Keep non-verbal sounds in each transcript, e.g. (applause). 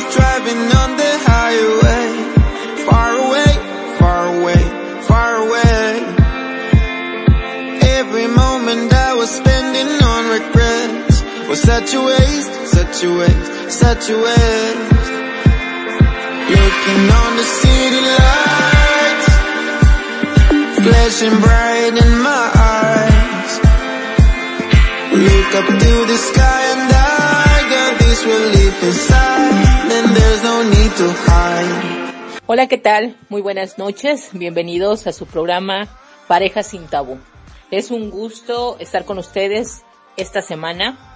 was driving on the highway. Far away, far away, far away. Every moment I was spending on regrets was such a waste, such a waste, such a waste. Looking on the city lights, flashing bright in my eyes. Look up to the sky and I got this relief inside, Hola, ¿qué tal? Muy buenas noches. Bienvenidos a su programa Pareja sin Tabú. Es un gusto estar con ustedes esta semana,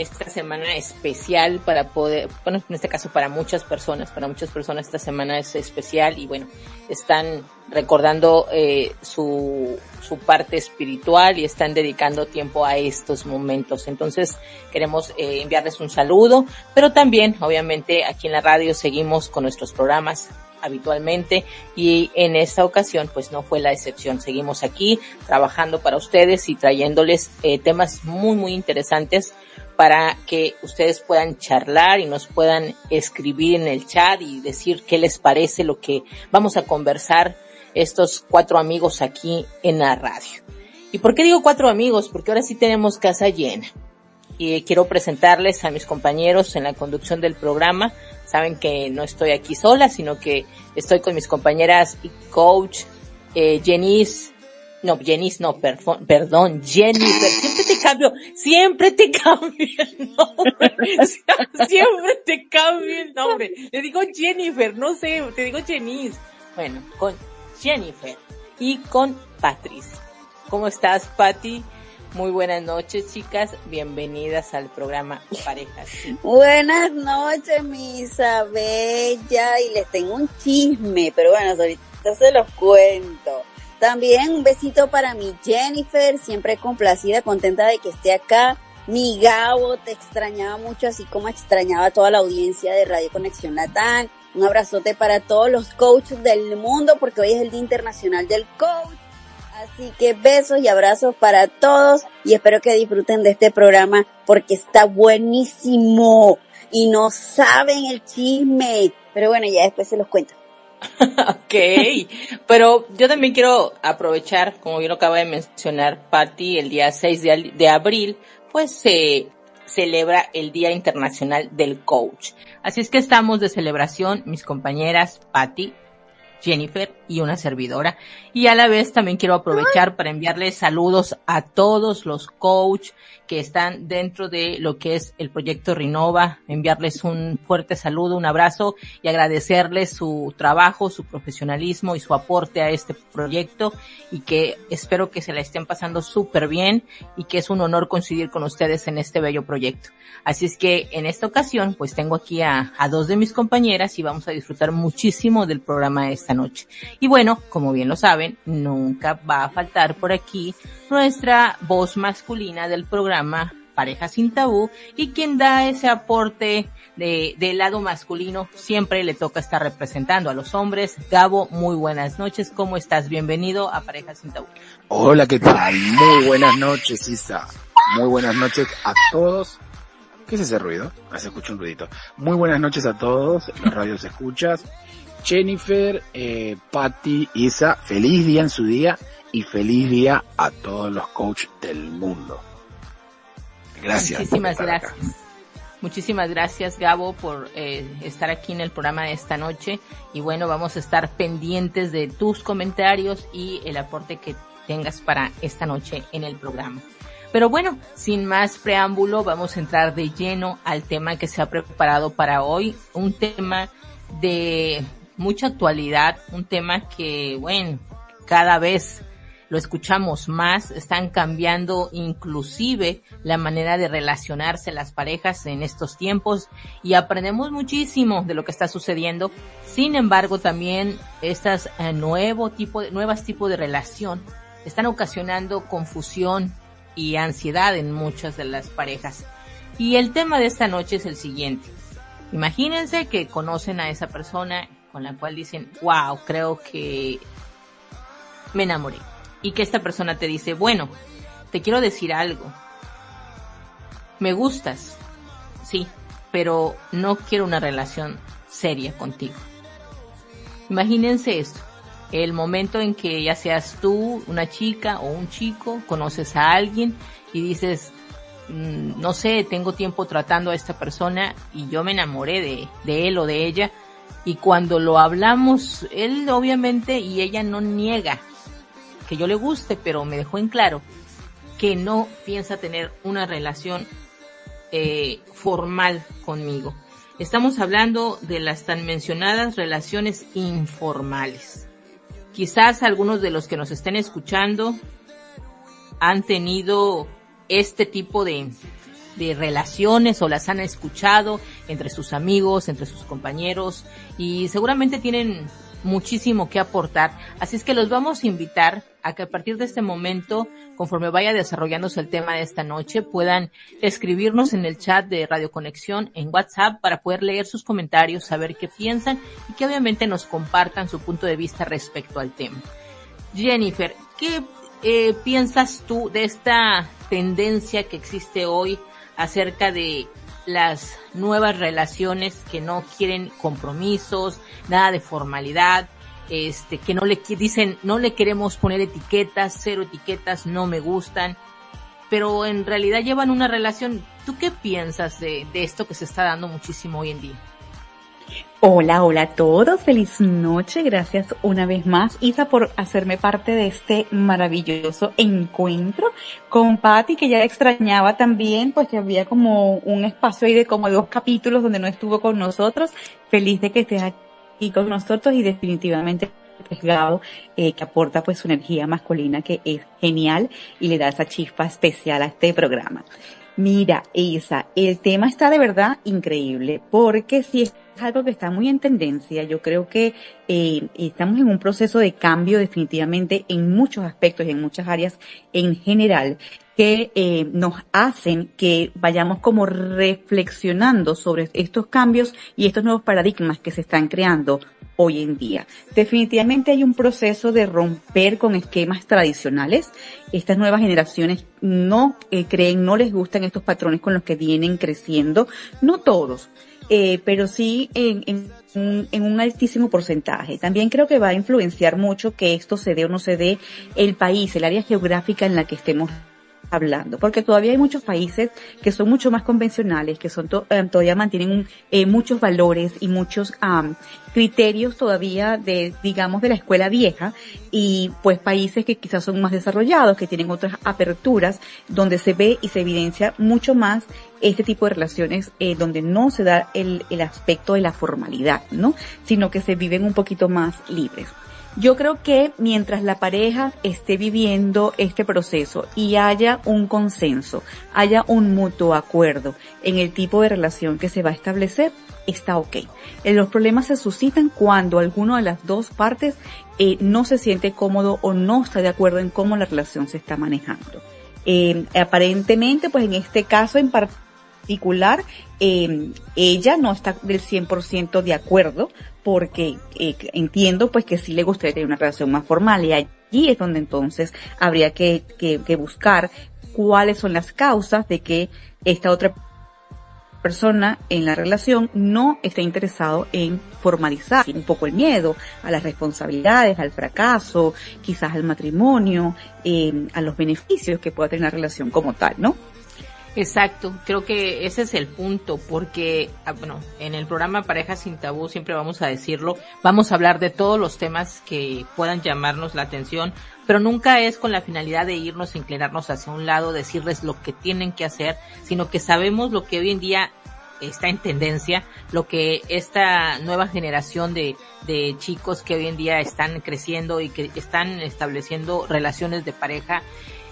esta semana especial para poder, bueno, en este caso para muchas personas, para muchas personas esta semana es especial y bueno, están recordando eh, su, su parte espiritual y están dedicando tiempo a estos momentos. Entonces queremos eh, enviarles un saludo, pero también obviamente aquí en la radio seguimos con nuestros programas habitualmente y en esta ocasión pues no fue la excepción. Seguimos aquí trabajando para ustedes y trayéndoles eh, temas muy muy interesantes para que ustedes puedan charlar y nos puedan escribir en el chat y decir qué les parece lo que vamos a conversar estos cuatro amigos aquí en la radio. ¿Y por qué digo cuatro amigos? Porque ahora sí tenemos casa llena. Y quiero presentarles a mis compañeros en la conducción del programa. Saben que no estoy aquí sola, sino que estoy con mis compañeras y coach, eh, Jenice, no, Jenice no, perfo- perdón, Jennifer, siempre te cambio, siempre te (laughs) cambio el nombre, siempre te cambio el nombre. Le digo Jennifer, no sé, te digo Jenice. Bueno, con Jennifer y con Patricia. ¿Cómo estás, Patti? Muy buenas noches, chicas. Bienvenidas al programa Parejas. Buenas noches, mi Isabella, y les tengo un chisme, pero bueno, ahorita se los cuento. También un besito para mi Jennifer, siempre complacida, contenta de que esté acá. Mi Gabo, te extrañaba mucho, así como extrañaba a toda la audiencia de Radio Conexión Latán. Un abrazote para todos los coaches del mundo, porque hoy es el Día Internacional del Coach. Así que besos y abrazos para todos y espero que disfruten de este programa porque está buenísimo y no saben el chisme. Pero bueno, ya después se los cuento. (laughs) ok, pero yo también quiero aprovechar, como bien lo acaba de mencionar Patti, el día 6 de, abril, pues se celebra el Día Internacional del Coach. Así es que estamos de celebración, mis compañeras Patti, Jennifer y una servidora. Y a la vez también quiero aprovechar para enviarles saludos a todos los coach que están dentro de lo que es el proyecto Renova, enviarles un fuerte saludo, un abrazo y agradecerles su trabajo, su profesionalismo y su aporte a este proyecto y que espero que se la estén pasando súper bien y que es un honor coincidir con ustedes en este bello proyecto. Así es que en esta ocasión pues tengo aquí a, dos de mis compañeras y vamos a disfrutar muchísimo del programa esta noche. Y bueno, como bien lo saben, nunca va a faltar por aquí nuestra voz masculina del programa Pareja sin Tabú y quien da ese aporte de, del lado masculino siempre le toca estar representando a los hombres. Gabo, muy buenas noches, ¿cómo estás? Bienvenido a Pareja sin Tabú. Hola, ¿qué tal? Muy buenas noches, Isa. Muy buenas noches a todos. ¿Qué es ese ruido? Ah, se escucha un ruidito. Muy buenas noches a todos, los radios escuchas. Jennifer, eh, Patty, Isa, feliz día en su día y feliz día a todos los coaches del mundo. Gracias. Muchísimas acá. gracias. Muchísimas gracias Gabo por eh, estar aquí en el programa de esta noche y bueno, vamos a estar pendientes de tus comentarios y el aporte que tengas para esta noche en el programa. Pero bueno, sin más preámbulo, vamos a entrar de lleno al tema que se ha preparado para hoy, un tema de mucha actualidad, un tema que, bueno, cada vez lo escuchamos más, están cambiando inclusive la manera de relacionarse las parejas en estos tiempos y aprendemos muchísimo de lo que está sucediendo. Sin embargo, también estas eh, nuevo tipo de, nuevas tipos de relación están ocasionando confusión y ansiedad en muchas de las parejas. Y el tema de esta noche es el siguiente. Imagínense que conocen a esa persona con la cual dicen, wow, creo que me enamoré. Y que esta persona te dice, bueno, te quiero decir algo. Me gustas. Sí, pero no quiero una relación seria contigo. Imagínense esto, el momento en que ya seas tú, una chica o un chico, conoces a alguien y dices, mm, no sé, tengo tiempo tratando a esta persona y yo me enamoré de, de él o de ella y cuando lo hablamos, él obviamente y ella no niega que yo le guste, pero me dejó en claro que no piensa tener una relación eh, formal conmigo. Estamos hablando de las tan mencionadas relaciones informales. Quizás algunos de los que nos estén escuchando han tenido este tipo de, de relaciones o las han escuchado entre sus amigos, entre sus compañeros y seguramente tienen muchísimo que aportar. Así es que los vamos a invitar a que a partir de este momento, conforme vaya desarrollándose el tema de esta noche, puedan escribirnos en el chat de Radio Conexión en WhatsApp para poder leer sus comentarios, saber qué piensan y que obviamente nos compartan su punto de vista respecto al tema. Jennifer, ¿qué eh, piensas tú de esta tendencia que existe hoy acerca de las nuevas relaciones que no quieren compromisos, nada de formalidad, este, que no le dicen, no le queremos poner etiquetas, cero etiquetas, no me gustan, pero en realidad llevan una relación. ¿Tú qué piensas de, de esto que se está dando muchísimo hoy en día? Hola, hola a todos, feliz noche, gracias una vez más Isa por hacerme parte de este maravilloso encuentro con Patti que ya extrañaba también, pues que había como un espacio ahí de como dos capítulos donde no estuvo con nosotros, feliz de que estés aquí con nosotros y definitivamente pescado eh, que aporta pues su energía masculina que es genial y le da esa chispa especial a este programa. Mira, Isa, el tema está de verdad increíble, porque si es algo que está muy en tendencia, yo creo que eh, estamos en un proceso de cambio definitivamente en muchos aspectos y en muchas áreas en general que eh, nos hacen que vayamos como reflexionando sobre estos cambios y estos nuevos paradigmas que se están creando hoy en día. Definitivamente hay un proceso de romper con esquemas tradicionales. Estas nuevas generaciones no eh, creen, no les gustan estos patrones con los que vienen creciendo. No todos, eh, pero sí en, en, en, un altísimo porcentaje. También creo que va a influenciar mucho que esto se dé o no se dé el país, el área geográfica en la que estemos hablando, porque todavía hay muchos países que son mucho más convencionales, que son eh, todavía mantienen eh, muchos valores y muchos criterios todavía de, digamos, de la escuela vieja y pues países que quizás son más desarrollados, que tienen otras aperturas, donde se ve y se evidencia mucho más este tipo de relaciones eh, donde no se da el, el aspecto de la formalidad, ¿no? Sino que se viven un poquito más libres. Yo creo que mientras la pareja esté viviendo este proceso y haya un consenso, haya un mutuo acuerdo en el tipo de relación que se va a establecer, está ok. Eh, los problemas se suscitan cuando alguno de las dos partes eh, no se siente cómodo o no está de acuerdo en cómo la relación se está manejando. Eh, aparentemente, pues en este caso en particular, ella no está del 100% de acuerdo porque eh, entiendo pues que sí le gustaría tener una relación más formal y allí es donde entonces habría que, buscar cuáles son las causas de que esta otra persona en la relación no está interesado en formalizar un poco el miedo a las responsabilidades, al fracaso, quizás al matrimonio, eh, a los beneficios que pueda tener la relación como tal, ¿no? Exacto, creo que ese es el punto, porque, ah, bueno, en el programa Pareja sin Tabú siempre vamos a decirlo, vamos a hablar de todos los temas que puedan llamarnos la atención, pero nunca es con la finalidad de irnos, inclinarnos hacia un lado, decirles lo que tienen que hacer, sino que sabemos lo que hoy en día está en tendencia, lo que esta nueva generación de, de chicos que hoy en día están creciendo y que están estableciendo relaciones de pareja,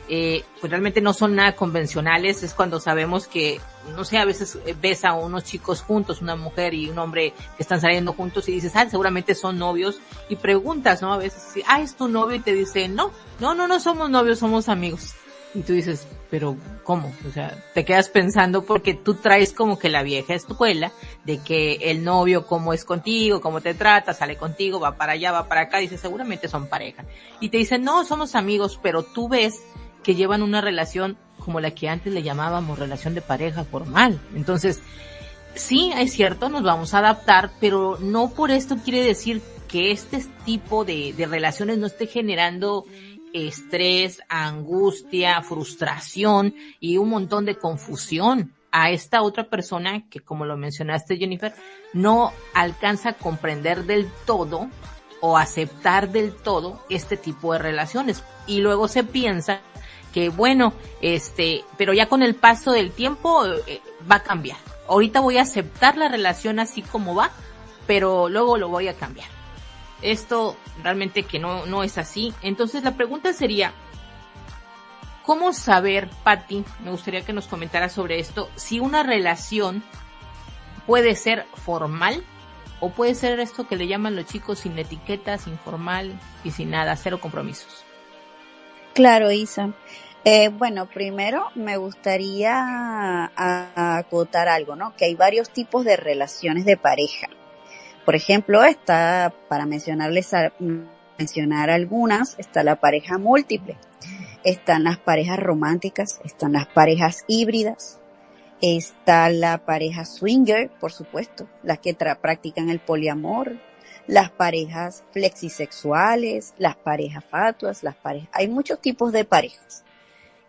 eh, pues realmente no son nada convencionales, es cuando sabemos que, no sé, a veces ves a unos chicos juntos, una mujer y un hombre que están saliendo juntos y dices, ah, seguramente son novios, y preguntas, ¿no? A veces, ah, es tu novio y te dice, no, no, no, no somos novios, somos amigos. Y tú dices, pero ¿cómo? O sea, te quedas pensando porque tú traes como que la vieja escuela de que el novio cómo es contigo, cómo te trata, sale contigo, va para allá, va para acá, dice seguramente son pareja. Y te dicen, no, somos amigos, pero tú ves que llevan una relación como la que antes le llamábamos relación de pareja formal. Entonces, sí, es cierto, nos vamos a adaptar, pero no por esto quiere decir que este tipo de, de relaciones no esté generando estrés, angustia, frustración y un montón de confusión a esta otra persona que, como lo mencionaste Jennifer, no alcanza a comprender del todo o aceptar del todo este tipo de relaciones. Y luego se piensa que, bueno, este, pero ya con el paso del tiempo eh, va a cambiar. Ahorita voy a aceptar la relación así como va, pero luego lo voy a cambiar. Esto realmente que no, no es así. Entonces la pregunta sería, ¿cómo saber, Patty, me gustaría que nos comentara sobre esto, si una relación puede ser formal o puede ser esto que le llaman los chicos sin etiquetas, informal y sin nada, cero compromisos? Claro, Isa. Eh, bueno, primero me gustaría acotar algo, ¿no? Que hay varios tipos de relaciones de pareja. Por ejemplo, está, para mencionarles, mencionar algunas, está la pareja múltiple, están las parejas románticas, están las parejas híbridas, está la pareja swinger, por supuesto, las que practican el poliamor, las parejas flexisexuales, las parejas fatuas, las parejas, hay muchos tipos de parejas.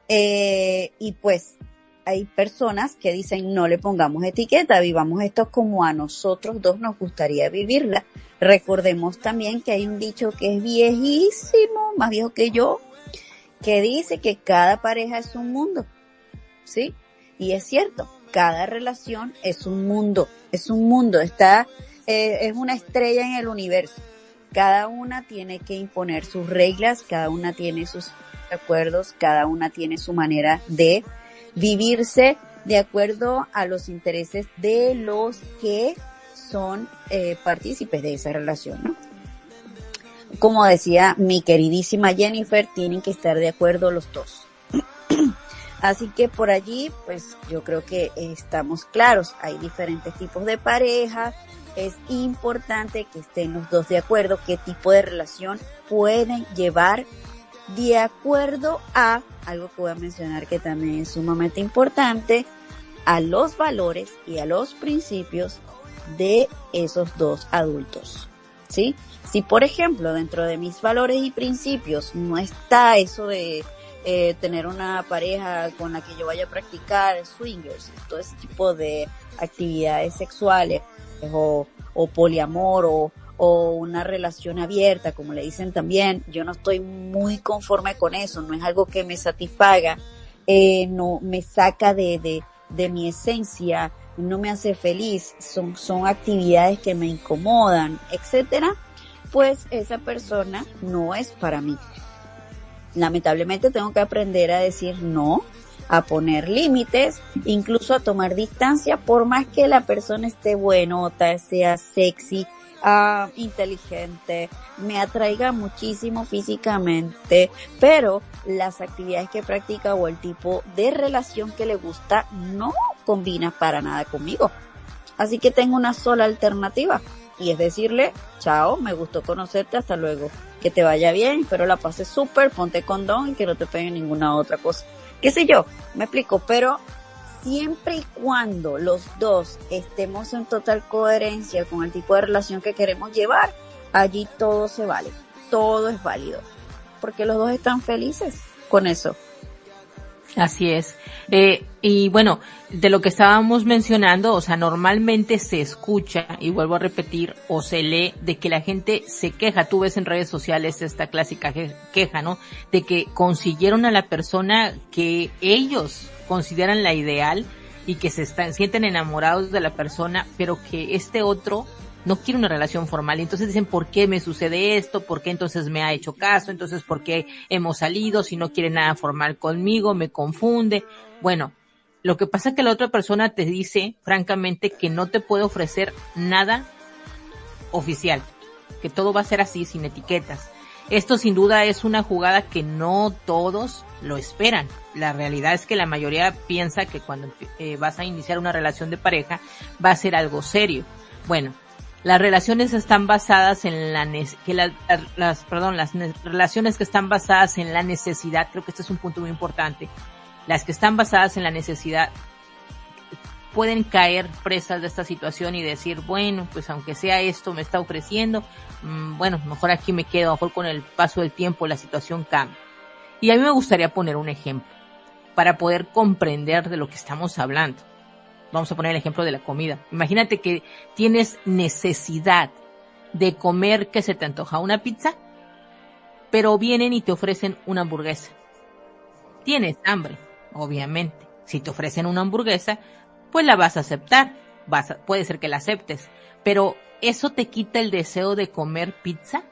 Eh, y pues hay personas que dicen no le pongamos etiqueta, vivamos esto como a nosotros dos nos gustaría vivirla. Recordemos también que hay un dicho que es viejísimo, más viejo que yo, que dice que cada pareja es un mundo. ¿Sí? Y es cierto, cada relación es un mundo, es un mundo, está, eh, es una estrella en el universo. Cada una tiene que imponer sus reglas, cada una tiene sus acuerdos, cada una tiene su manera de vivirse de acuerdo a los intereses de los que son eh, partícipes de esa relación, ¿no? Como decía mi queridísima Jennifer, tienen que estar de acuerdo los dos. (clears throat) Así que por allí, pues yo creo que estamos claros. Hay diferentes tipos de parejas. Es importante que estén los dos de acuerdo qué tipo de relación pueden llevar de acuerdo a algo que voy a mencionar que también es sumamente importante, a los valores y a los principios de esos dos adultos. ¿Sí? Si por ejemplo dentro de mis valores y principios no está eso de eh, tener una pareja con la que yo vaya a practicar swingers, todo ese tipo de actividades sexuales o, o poliamor o, o una relación abierta, como le dicen también, yo no estoy muy conforme con eso, no es algo que me satisfaga, eh, no me saca de, de, de mi esencia, no me hace feliz, son, son actividades que me incomodan, etcétera, pues esa persona no es para mí. Lamentablemente tengo que aprender a decir no, a poner límites, incluso a tomar distancia, por más que la persona esté buenota, sea sexy, uh, inteligente, me atraiga muchísimo físicamente, pero las actividades que practica o el tipo de relación que le gusta no combina para nada conmigo. Así que tengo una sola alternativa y es decirle, chao, me gustó conocerte, hasta luego, que te vaya bien, pero la pases súper, ponte condón y que no te pegue ninguna otra cosa. Qué sé yo, me explico, pero siempre y cuando los dos estemos en total coherencia con el tipo de relación que queremos llevar, allí todo se vale, todo es válido, porque los dos están felices con eso. Así es. Eh, y bueno, de lo que estábamos mencionando, o sea, normalmente se escucha, y vuelvo a repetir, o se lee de que la gente se queja. Tú ves en redes sociales esta clásica queja, ¿no? De que consiguieron a la persona que ellos consideran la ideal y que se están, sienten enamorados de la persona, pero que este otro no quiere una relación formal. Y entonces dicen, ¿por qué me sucede esto? ¿Por qué entonces me ha hecho caso? Entonces, ¿por qué hemos salido si no quiere nada formal conmigo? Me confunde. Bueno, lo que pasa es que la otra persona te dice, francamente, que no te puede ofrecer nada oficial. Que todo va a ser así, sin etiquetas. Esto sin duda es una jugada que no todos lo esperan. La realidad es que la mayoría piensa que cuando eh, vas a iniciar una relación de pareja va a ser algo serio. Bueno, las relaciones están basadas en la que las perdón las relaciones que están basadas en la necesidad creo que este es un punto muy importante las que están basadas en la necesidad pueden caer presas de esta situación y decir, bueno, pues aunque sea esto me está ofreciendo, mm, bueno, mejor aquí me quedo, mejor con el paso del tiempo la situación cambia. Y a mí me gustaría poner un ejemplo para poder comprender de lo que estamos hablando. Vamos a poner el ejemplo de la comida. Imagínate que tienes necesidad de comer que se te antoja una pizza, pero vienen y te ofrecen una hamburguesa. Tienes hambre, obviamente. Si te ofrecen una hamburguesa, pues la vas a aceptar. Vas puede ser que la aceptes. Pero ¿eso te quita el deseo de comer pizza?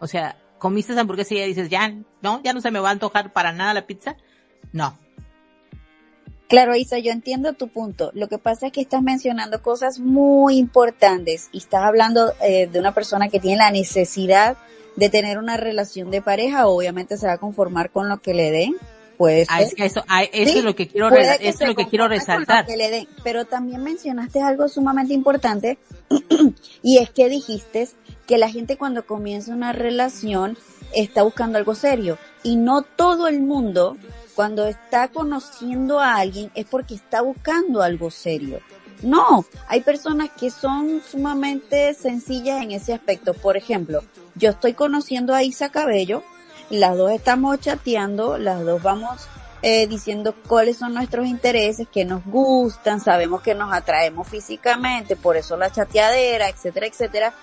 O sea, comiste esa hamburguesa y ya dices, ya, no, ya no se me va a antojar para nada la pizza. No. Claro, Isa, yo entiendo tu punto. Lo que pasa es que estás mencionando cosas muy importantes y estás hablando eh, de una persona que tiene la necesidad de tener una relación de pareja, obviamente se va a conformar con lo que le den, puede ah, ser. eso, ah, eso es lo que quiero, eso es lo que quiero resaltar. Que le den. Pero también mencionaste algo sumamente importante (clears throat) y es que dijiste que la gente cuando comienza una relación está buscando algo serio y no todo el mundo cuando está conociendo a alguien es porque está buscando algo serio. No, hay personas que son sumamente sencillas en ese aspecto. Por ejemplo, yo estoy conociendo a Isa Cabello, las dos estamos chateando, las dos vamos eh, diciendo cuáles son nuestros intereses, que nos gustan, sabemos que nos atraemos físicamente, por eso la chateadera, etcétera, etcétera.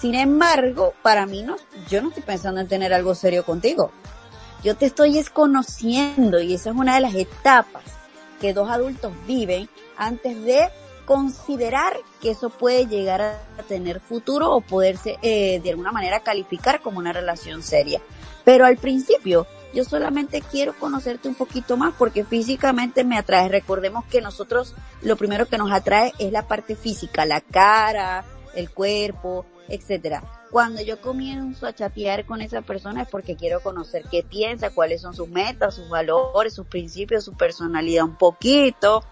Sin embargo, para mí no, yo no estoy pensando en tener algo serio contigo. Yo te estoy desconociendo y esa es una de las etapas que dos adultos viven antes de considerar que eso puede llegar a tener futuro o poderse eh, de alguna manera calificar como una relación seria. Pero al principio yo solamente quiero conocerte un poquito más porque físicamente me atrae. Recordemos que nosotros lo primero que nos atrae es la parte física, la cara, el cuerpo, etcétera. Cuando yo comienzo a chatear con esa persona es porque quiero conocer qué piensa, cuáles son sus metas, sus valores, sus principios, su personalidad un poquito,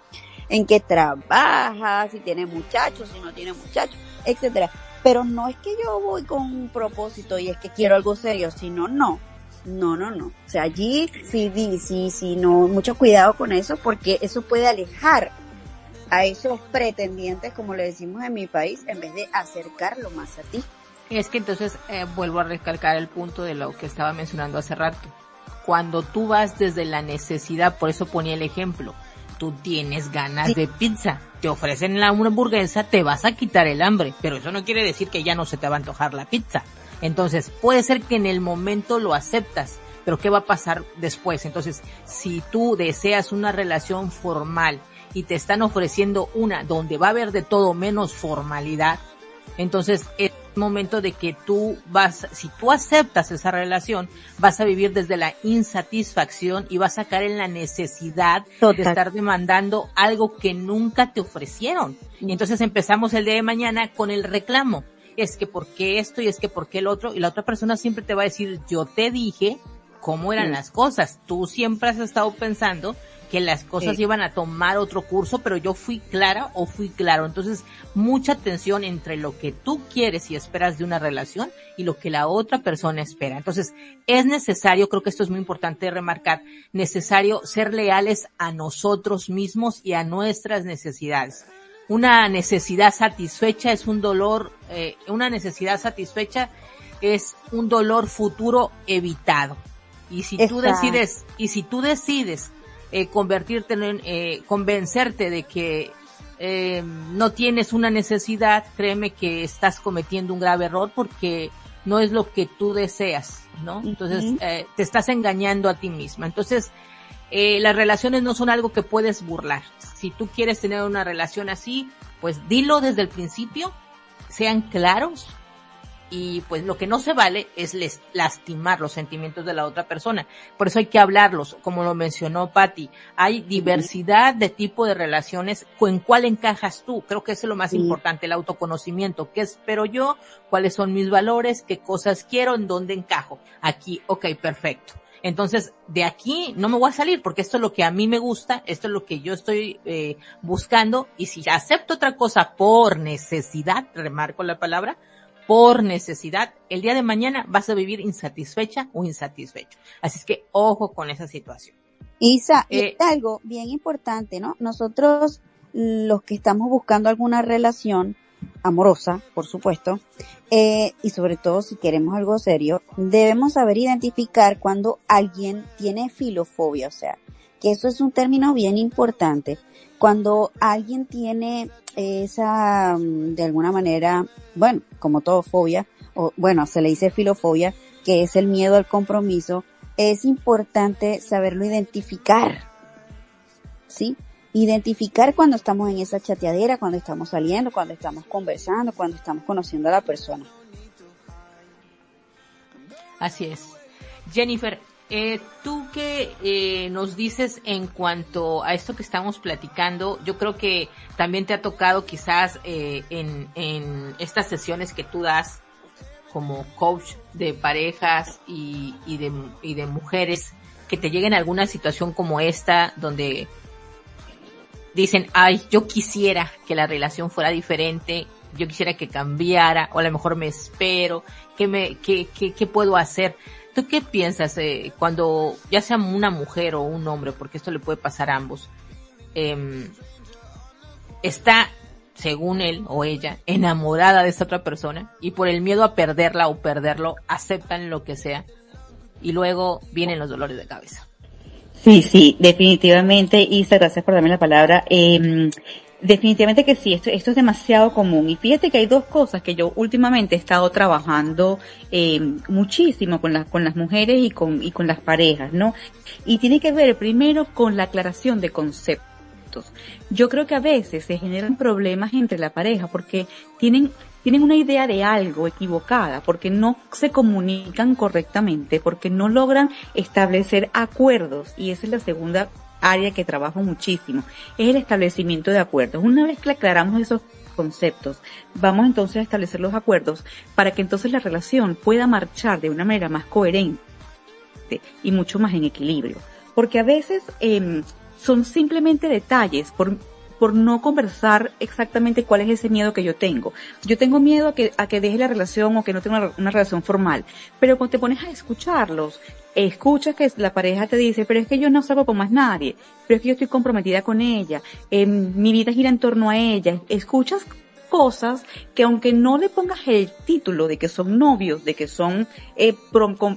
en qué trabaja, si tiene muchachos, si no tiene muchachos, etcétera. Pero no es que yo voy con un propósito y es que quiero algo serio, sino no. No, no, no. O sea, allí sí, sí, sí, no, mucho cuidado con eso porque eso puede alejar a esos pretendientes, como le decimos en mi país, en vez de acercarlo más a ti. Es que entonces eh, vuelvo a recalcar el punto de lo que estaba mencionando hace rato. Cuando tú vas desde la necesidad, por eso ponía el ejemplo, tú tienes ganas de pizza, te ofrecen la hamburguesa, te vas a quitar el hambre, pero eso no quiere decir que ya no se te va a antojar la pizza. Entonces, puede ser que en el momento lo aceptas, pero ¿qué va a pasar después? Entonces, si tú deseas una relación formal y te están ofreciendo una donde va a haber de todo menos formalidad, entonces es momento de que tú vas, si tú aceptas esa relación, vas a vivir desde la insatisfacción y vas a caer en la necesidad de estar demandando algo que nunca te ofrecieron. Y entonces empezamos el día de mañana con el reclamo. Es que por qué esto y es que por qué el otro. Y la otra persona siempre te va a decir, yo te dije cómo eran las cosas. Tú siempre has estado pensando que las cosas iban a tomar otro curso, pero yo fui clara o fui claro. Entonces, mucha tensión entre lo que tú quieres y esperas de una relación y lo que la otra persona espera. Entonces, es necesario, creo que esto es muy importante remarcar, necesario ser leales a nosotros mismos y a nuestras necesidades. Una necesidad satisfecha es un dolor, eh, una necesidad satisfecha es un dolor futuro evitado. Y si tú decides, y si tú decides eh, convertirte en, eh, convencerte de que eh, no tienes una necesidad, créeme que estás cometiendo un grave error porque no es lo que tú deseas, ¿no? Entonces, eh, te estás engañando a ti misma. Entonces, eh, las relaciones no son algo que puedes burlar. Si tú quieres tener una relación así, pues dilo desde el principio, sean claros, y pues lo que no se vale es lastimar los sentimientos de la otra persona. Por eso hay que hablarlos, como lo mencionó Patti. Hay diversidad de tipo de relaciones, ¿en cuál encajas tú? Creo que eso es lo más importante, el autoconocimiento. ¿Qué espero yo? ¿Cuáles son mis valores? ¿Qué cosas quiero? ¿En dónde encajo? Aquí, ok, perfecto. Entonces, de aquí no me voy a salir porque esto es lo que a mí me gusta, esto es lo que yo estoy eh, buscando y si acepto otra cosa por necesidad, remarco la palabra, por necesidad, el día de mañana vas a vivir insatisfecha o insatisfecho. Así es que ojo con esa situación. Isa, es eh, algo bien importante, ¿no? Nosotros los que estamos buscando alguna relación amorosa, por supuesto, eh, y sobre todo si queremos algo serio, debemos saber identificar cuando alguien tiene filofobia, o sea, que eso es un término bien importante. Cuando alguien tiene esa, mm, de alguna manera, bueno, como todo fobia, o bueno, se le dice filofobia, que es el miedo al compromiso, es importante saberlo identificar. ¿Sí? Identificar cuando estamos en esa chateadera, cuando estamos saliendo, cuando estamos conversando, cuando estamos conociendo a la persona. Así es. Jennifer, eh, tú qué eh, nos dices en cuanto a esto que estamos platicando, yo creo que también te ha tocado quizás eh, en, en estas sesiones que tú das como coach de parejas y, y, de, y de mujeres que te lleguen a alguna situación como esta donde dicen, ay, yo quisiera que la relación fuera diferente, yo quisiera que cambiara, o a lo mejor me espero, ¿qué me, qué, qué, qué puedo hacer? ¿Tú qué piensas eh, cuando, ya sea una mujer o un hombre, porque esto le puede pasar a ambos, eh, está, según él o ella, enamorada de esta otra persona y por el miedo a perderla o perderlo, aceptan lo que sea y luego vienen los dolores de cabeza? Sí, sí, definitivamente, Isa, gracias por darme la palabra. Eh, Definitivamente que sí, esto, esto es demasiado común. Y fíjate que hay dos cosas que yo últimamente he estado trabajando eh, muchísimo con, las con las mujeres y con, y con las parejas, ¿no? Y tiene que ver primero con la aclaración de conceptos. Yo creo que a veces se generan problemas entre la pareja porque tienen tienen una idea de algo equivocada, porque no se comunican correctamente, porque no logran establecer acuerdos, y esa es la segunda área que trabajo muchísimo, es el establecimiento de acuerdos. Una vez que aclaramos esos conceptos, vamos entonces a establecer los acuerdos para que entonces la relación pueda marchar de una manera más coherente y mucho más en equilibrio. Porque a veces eh, son simplemente detalles por por no conversar exactamente cuál es ese miedo que yo tengo. Yo tengo miedo a que, a que deje la relación o que no tenga una, relación formal. Pero cuando te pones a escucharlos, escuchas que la pareja te dice, pero es que yo no salgo con más nadie, pero es que yo estoy comprometida con ella, eh, mi vida gira en torno a ella. Escuchas cosas que aunque no le pongas el título de que son novios, de que son eh,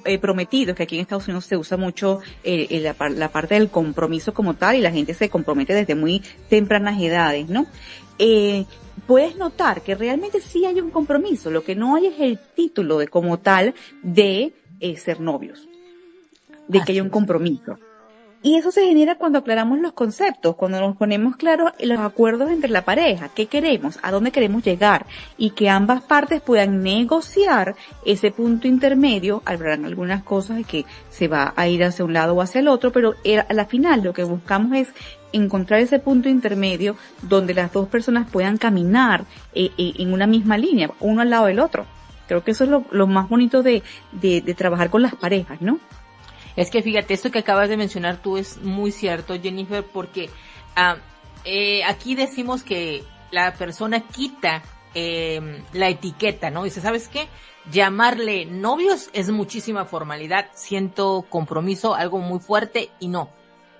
eh, prometidos, que aquí en Estados Unidos se usa mucho eh, la, la, parte del compromiso como tal y la gente se compromete desde muy tempranas edades, ¿no? puedes notar que realmente sí hay un compromiso, lo que no hay es el título de como tal de ser novios, de que hay un compromiso. Y eso se genera cuando aclaramos los conceptos, cuando nos ponemos claros los acuerdos entre la pareja, qué queremos, a dónde queremos llegar y que ambas partes puedan negociar ese punto intermedio. Habrán algunas cosas que se va a ir hacia un lado o hacia el otro, pero a la final lo que buscamos es encontrar ese punto intermedio donde las dos personas puedan caminar eh, eh, en una misma línea, uno al lado del otro. Creo que eso es lo, más bonito de, de, de trabajar con las parejas, ¿no? Es que fíjate, esto que acabas de mencionar tú es muy cierto, Jennifer, porque ah, eh, aquí decimos que la persona quita eh, la etiqueta, ¿no? Dice, ¿sabes qué? Llamarle novios es muchísima formalidad, siento compromiso, algo muy fuerte y no.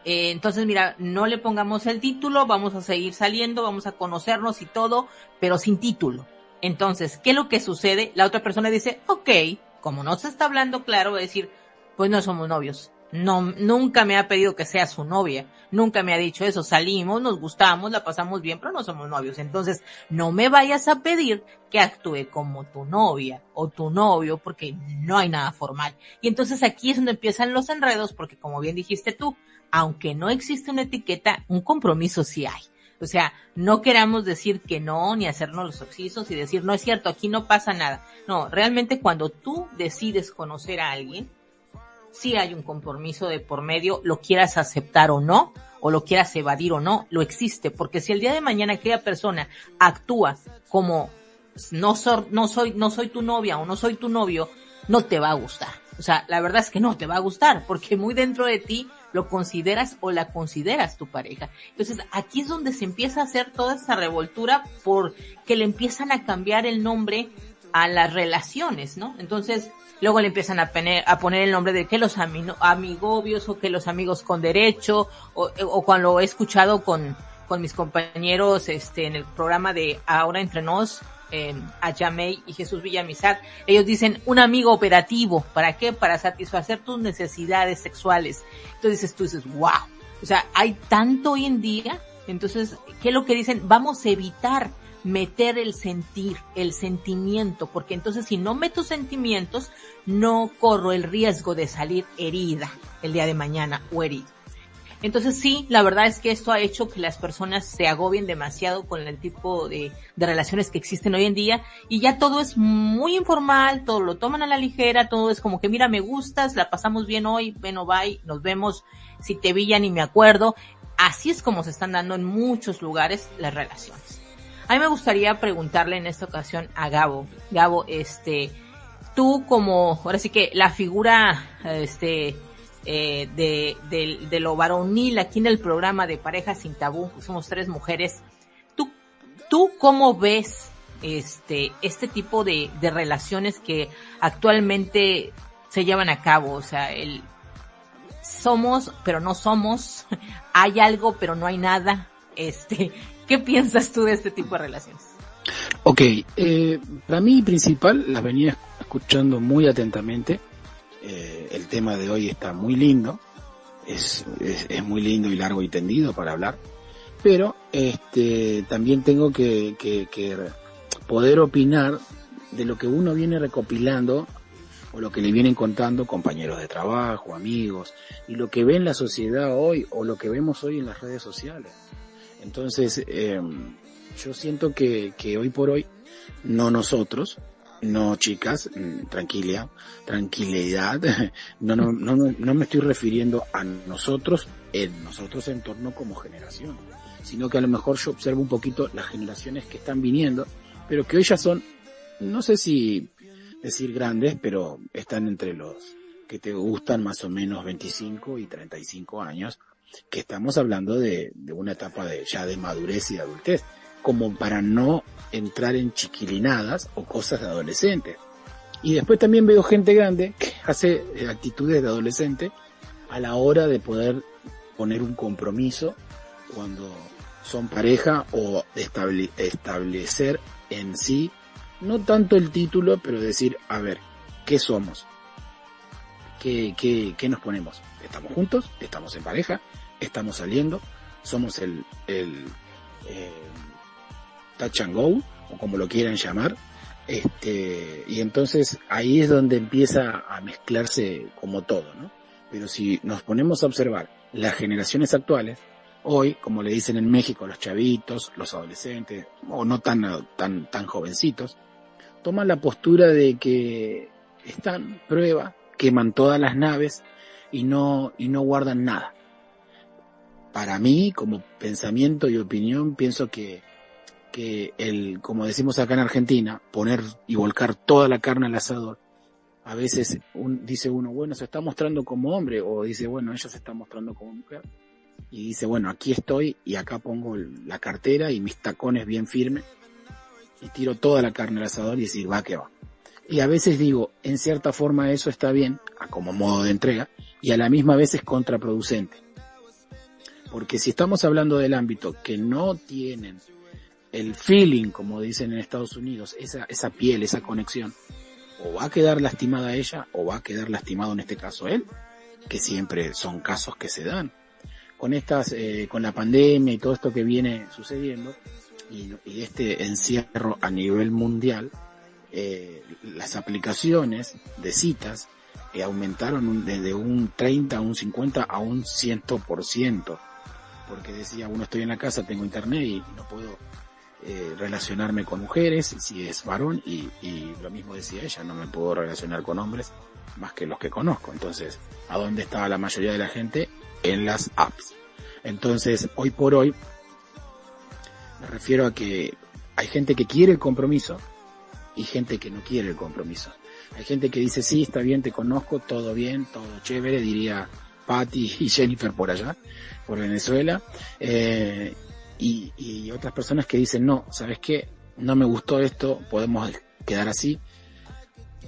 Eh, entonces, mira, no le pongamos el título, vamos a seguir saliendo, vamos a conocernos y todo, pero sin título. Entonces, ¿qué es lo que sucede? La otra persona dice, ok, como no se está hablando claro, voy a decir, pues no somos novios. No, nunca me ha pedido que sea su novia. Nunca me ha dicho eso. Salimos, nos gustamos, la pasamos bien, pero no somos novios. Entonces, no me vayas a pedir que actúe como tu novia o tu novio, porque no hay nada formal. Y entonces aquí es donde empiezan los enredos, porque como bien dijiste tú, aunque no existe una etiqueta, un compromiso sí hay. O sea, no queramos decir que no, ni hacernos los oxisos y decir, no es cierto, aquí no pasa nada. No, realmente cuando tú decides conocer a alguien, si hay un compromiso de por medio, lo quieras aceptar o no, o lo quieras evadir o no, lo existe, porque si el día de mañana aquella persona actúa como no, no soy, no soy tu novia o no soy tu novio, no te va a gustar. O sea, la verdad es que no te va a gustar, porque muy dentro de ti lo consideras o la consideras tu pareja. Entonces, aquí es donde se empieza a hacer toda esa revoltura porque le empiezan a cambiar el nombre a las relaciones, ¿no? Entonces, luego le empiezan a poner, a poner el nombre de que los amigobios o que los amigos con derecho, o, cuando he escuchado con, con mis compañeros este, en el programa de Ahora Entre Nos, eh, Ayamey y Jesús Villamizar, ellos dicen un amigo operativo, ¿para qué? Para satisfacer tus necesidades sexuales. Entonces tú dices, wow, o sea, hay tanto hoy en día, entonces, ¿qué es lo que dicen? Vamos a evitar meter el sentir, el sentimiento, porque entonces si no meto sentimientos, no corro el riesgo de salir herida el día de mañana o herido. Entonces sí, la verdad es que esto ha hecho que las personas se agobien demasiado con el tipo de, relaciones que existen hoy en día y ya todo es muy informal, todo lo toman a la ligera, todo es como que mira, me gustas, la pasamos bien hoy, bueno, bye, nos vemos, si te vi ya ni me acuerdo. Así es como se están dando en muchos lugares las relaciones. A mí me gustaría preguntarle en esta ocasión a Gabo, Gabo, este, tú como, ahora sí que la figura, este, eh, de, de, de, lo varonil aquí en el programa de Parejas sin Tabú, somos tres mujeres. ¿Tú, tú cómo ves este, este tipo de, de relaciones que actualmente se llevan a cabo? O sea, el somos, pero no somos, (laughs) hay algo, pero no hay nada. Este, ¿qué piensas tú de este tipo de relaciones? Ok, eh, para mí principal, las venía escuchando muy atentamente eh, el tema de hoy está muy lindo, es, es, es, muy lindo y largo y tendido para hablar, pero este también tengo que, que, que poder opinar de lo que uno viene recopilando o lo que le vienen contando compañeros de trabajo, amigos, y lo que ve en la sociedad hoy o lo que vemos hoy en las redes sociales. Entonces, eh, yo siento que, que hoy por hoy, no nosotros, no, chicas, tranquila, tranquilidad. (laughs) No, no, no, no me estoy refiriendo a nosotros, en nosotros en torno como generación, sino que a lo mejor yo observo un poquito las generaciones que están viniendo, pero que hoy ya son, no sé si decir grandes, pero están entre los que te gustan más o menos 25 y 35 años, que estamos hablando de, de una etapa de ya de madurez y de adultez como para no entrar en chiquilinadas o cosas de adolescente. Y después también veo gente grande que hace actitudes de adolescente a la hora de poder poner un compromiso cuando son pareja o estable, establecer en sí, no tanto el título, pero decir, a ver, ¿qué somos? ¿Qué, qué, qué nos ponemos? ¿Estamos juntos? ¿Estamos en pareja? ¿Estamos saliendo? ¿Somos el, el, eh, touch and go, o como lo quieran llamar, este, y entonces ahí es donde empieza a mezclarse como todo, ¿no? Pero si nos ponemos a observar las generaciones actuales, hoy, como le dicen en México, los chavitos, los adolescentes, o no tan, tan, tan jovencitos, toman la postura de que están, prueba, queman todas las naves y no, y no guardan nada. Para mí, como pensamiento y opinión, pienso que que el, como decimos acá en Argentina, poner y volcar toda la carne al asador, a veces un, dice uno, bueno, se está mostrando como hombre, o dice, bueno, ella se está mostrando como mujer, y dice, bueno, aquí estoy y acá pongo la cartera y mis tacones bien firmes, y tiro toda la carne al asador y decir, va que va. Y a veces digo, en cierta forma eso está bien, como modo de entrega, y a la misma vez es contraproducente. Porque si estamos hablando del ámbito que no tienen el feeling, como dicen en Estados Unidos, esa, esa piel, esa conexión, o va a quedar lastimada ella o va a quedar lastimado en este caso él, que siempre son casos que se dan. Con estas, eh, con la pandemia y todo esto que viene sucediendo y, y este encierro a nivel mundial, eh, las aplicaciones de citas eh, aumentaron desde un 30 a un 50 a un 100%. Porque decía, uno estoy en la casa, tengo internet y no puedo eh, relacionarme con mujeres, si es varón, y, y lo mismo decía ella, no me puedo relacionar con hombres más que los que conozco. Entonces, ¿a dónde estaba la mayoría de la gente? En las apps. Entonces, hoy por hoy, me refiero a que hay gente que quiere el compromiso y gente que no quiere el compromiso. Hay gente que dice, sí, está bien, te conozco, todo bien, todo chévere, diría Patty y Jennifer por allá, por Venezuela. Eh, y, y otras personas que dicen, no, ¿sabes qué? No me gustó esto, podemos quedar así,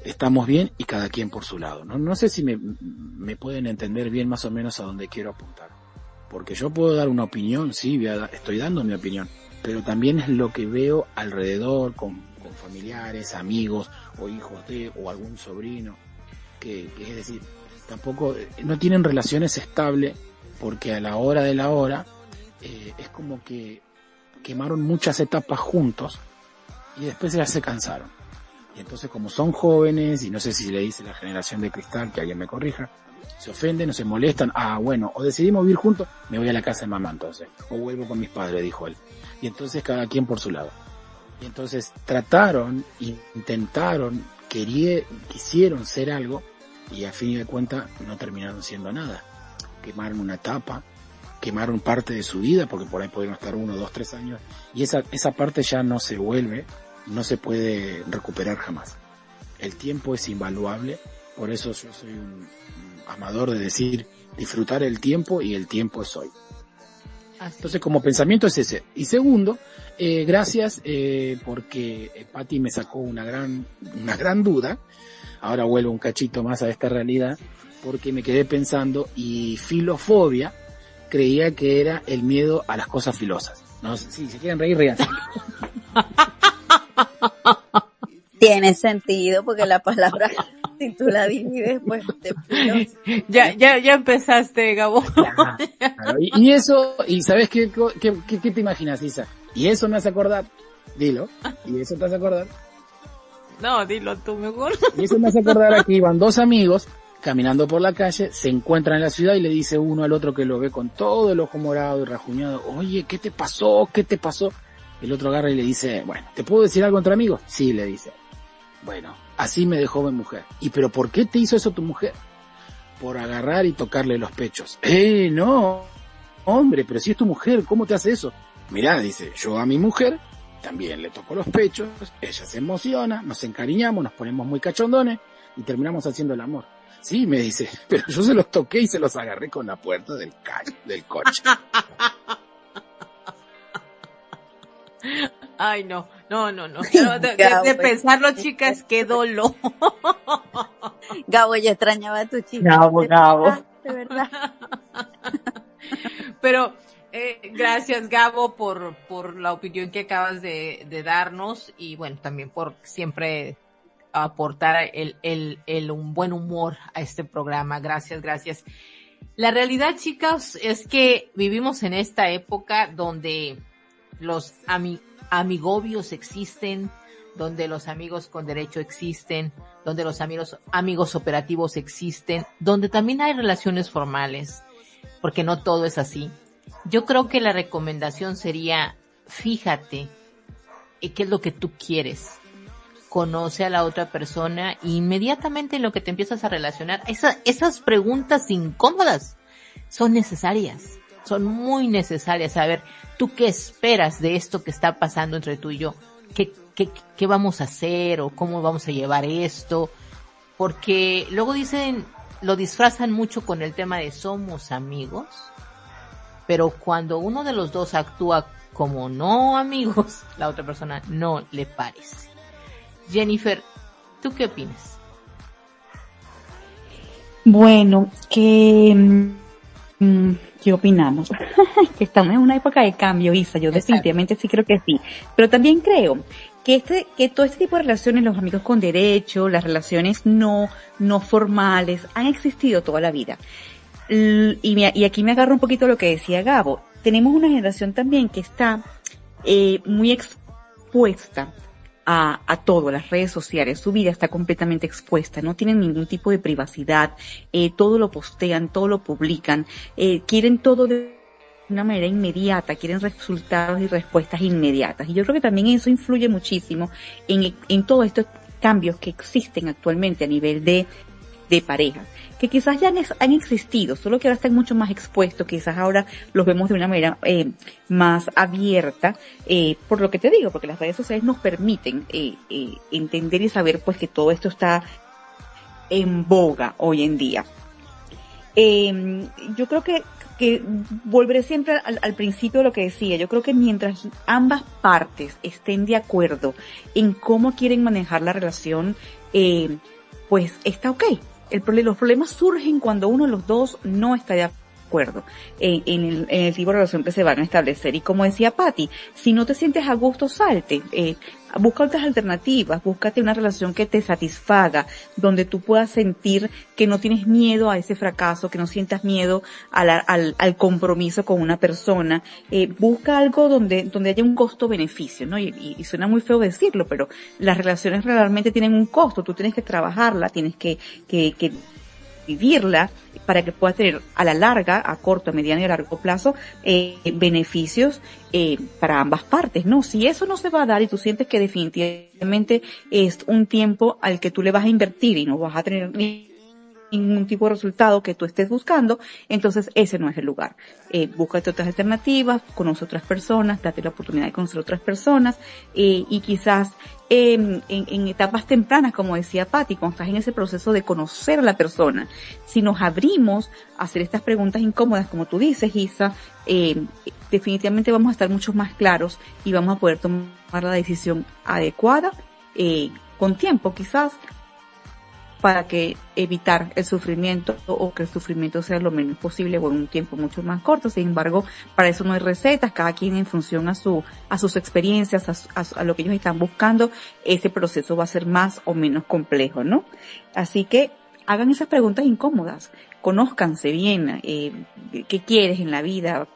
estamos bien y cada quien por su lado. No, no sé si me, me pueden entender bien más o menos a dónde quiero apuntar. Porque yo puedo dar una opinión, sí, estoy dando mi opinión, pero también es lo que veo alrededor con, familiares, amigos o hijos de o algún sobrino, que, es decir, tampoco eh, no tienen relaciones estables porque a la hora de la hora eh, es como que quemaron muchas etapas juntos y después ya se cansaron. Y entonces como son jóvenes, y no sé si le dice la generación de cristal, que alguien me corrija, se ofenden o se molestan, ah bueno, o decidimos vivir juntos, me voy a la casa de mamá entonces, o vuelvo con mis padres, dijo él. Y entonces cada quien por su lado. Y entonces trataron, intentaron, quisieron ser algo, y a fin de cuentas no terminaron siendo nada. Quemaron una etapa, quemaron parte de su vida, porque por ahí pudieron estar uno, dos, tres años, y esa, esa parte ya no se vuelve, no se puede recuperar jamás. El tiempo es invaluable, por eso yo soy un, amador de decir disfrutar el tiempo y el tiempo es hoy. Entonces como pensamiento es ese. Y segundo, eh, gracias eh, porque eh, Patti me sacó una gran, una gran duda. Ahora vuelvo un cachito más a esta realidad porque me quedé pensando y filofobia creía que era el miedo a las cosas filosas. No, si se quieren reír, ríanse. (laughs) Tiene sentido porque la palabra, si tú la divides, pues te (laughs) Ya, ya, ya empezaste, Gabo. y, eso, y ¿sabes qué, qué, qué, te imaginas, Isa? Y eso me hace acordar, dilo, y eso te hace acordar. No, dilo tú mejor. Y eso me hace acordar aquí, iban dos amigos caminando por la calle, se encuentran en la ciudad y le dice uno al otro que lo ve con todo el ojo morado y rajuñado, oye, ¿qué te pasó? ¿Qué te pasó? El otro agarra y le dice, bueno, ¿te puedo decir algo entre amigos? Sí, le dice. Bueno, así me dejó mi mujer. ¿Y pero por qué te hizo eso tu mujer? Por agarrar y tocarle los pechos. Eh, no. Hombre, pero si es tu mujer, ¿cómo te hace eso? Mirá, dice, yo a mi mujer también le toco los pechos, ella se emociona, nos encariñamos, nos ponemos muy cachondones y terminamos haciendo el amor. Sí, me dice, (laughs) pero yo se los toqué y se los agarré con la puerta del, del coche. (laughs) Ay, no, no, no, no. (laughs) De, pensarlo, chicas, qué dolor. (laughs) Gabo, yo extrañaba a tu chica. Gabo, Gabo. De verdad. (laughs) Pero, eh, gracias Gabo por, por la opinión que acabas de, de darnos y bueno, también por siempre aportar el, el, el, un buen humor a este programa. Gracias, gracias. La realidad, chicas, es que vivimos en esta época donde los amigobios existen, donde los amigos con derecho existen, donde los amigos, amigos operativos existen, donde también hay relaciones formales, porque no todo es así. Yo creo que la recomendación sería, fíjate, qué es lo que tú quieres conoce a la otra persona e inmediatamente en lo que te empiezas a relacionar, esas preguntas incómodas son necesarias, son muy necesarias. A ver, ¿tú qué esperas de esto que está pasando entre tú y yo? ¿Qué, qué, qué vamos a hacer o cómo vamos a llevar esto? Porque luego dicen, lo disfrazan mucho con el tema de somos amigos, pero cuando uno de los dos actúa como no amigos, (laughs) la otra persona no le parece. Jennifer, ¿tú qué opinas? Bueno, que mm, ¿qué opinamos? (laughs) estamos en una época de cambio, Isa. Yo definitivamente sí creo que sí. Pero también creo que este, que todo este tipo de relaciones, los amigos con derecho, las relaciones no, no formales, han existido toda la vida. Y, y aquí me agarro un poquito lo que decía Gabo. Tenemos una generación también que está eh, muy expuesta a, a todo, las redes sociales, su vida está completamente expuesta, no tienen ningún tipo de privacidad, eh, todo lo postean, todo lo publican, eh, quieren todo de una manera inmediata, quieren resultados y respuestas inmediatas. Y yo creo que también eso influye muchísimo en, en todos estos cambios que existen actualmente a nivel de, de pareja que quizás ya han, existido, solo que ahora están mucho más expuestos, quizás ahora los vemos de una manera eh, más abierta, eh, por lo que te digo, porque las redes sociales nos permiten eh, entender y saber pues que todo esto está en boga hoy en día. Em, yo creo que, que volveré siempre al, al, principio de lo que decía. Yo creo que mientras ambas partes estén de acuerdo en cómo quieren manejar la relación, pues está ok el, los problemas surgen cuando uno de los dos no está de acuerdo en, el, en, el, tipo de relación que se van a establecer. Y como decía Patti, si no te sientes a gusto, salte. Eh, busca otras alternativas, búscate una relación que te satisfaga, donde tú puedas sentir que no tienes miedo a ese fracaso, que no sientas miedo al, al, compromiso con una persona. Eh, busca algo donde, donde haya un costo-beneficio, ¿no? Y, y, suena muy feo decirlo, pero las relaciones realmente tienen un costo, tú tienes que trabajarla, tienes que, que, que vivirla para que pueda tener a la larga, a corto, a mediano y a largo plazo, eh, beneficios eh, para ambas partes, ¿no? Si eso no se va a dar y tú sientes que definitivamente es un tiempo al que tú le vas a invertir y no vas a tener ningún tipo de resultado que tú estés buscando, entonces ese no es el lugar. Eh, búscate otras alternativas, conoce otras personas, date la oportunidad de conocer otras personas eh, y quizás en, en, etapas tempranas, como decía Patti, cuando estás en ese proceso de conocer a la persona, si nos abrimos a hacer estas preguntas incómodas, como tú dices, Isa, eh, definitivamente vamos a estar mucho más claros y vamos a poder tomar la decisión adecuada, eh, con tiempo quizás, para que evitar el sufrimiento o que el sufrimiento sea lo menos posible o un tiempo mucho más corto. Sin embargo, para eso no hay recetas, cada quien en función a su, a sus experiencias, a, lo que ellos están buscando, ese proceso va a ser más o menos complejo, ¿no? Así que hagan esas preguntas incómodas, conózcanse bien, eh, qué quieres en la vida,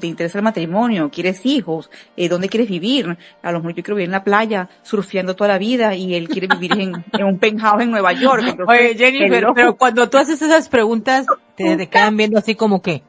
te interesa el matrimonio, quieres hijos, eh, dónde quieres vivir. A lo mejor yo quiero vivir en la playa, surfeando toda la vida y él quiere vivir en, un penthouse en Nueva York. (laughs) Oye, Jennifer, pero cuando tú haces esas preguntas, te, quedan viendo así como que,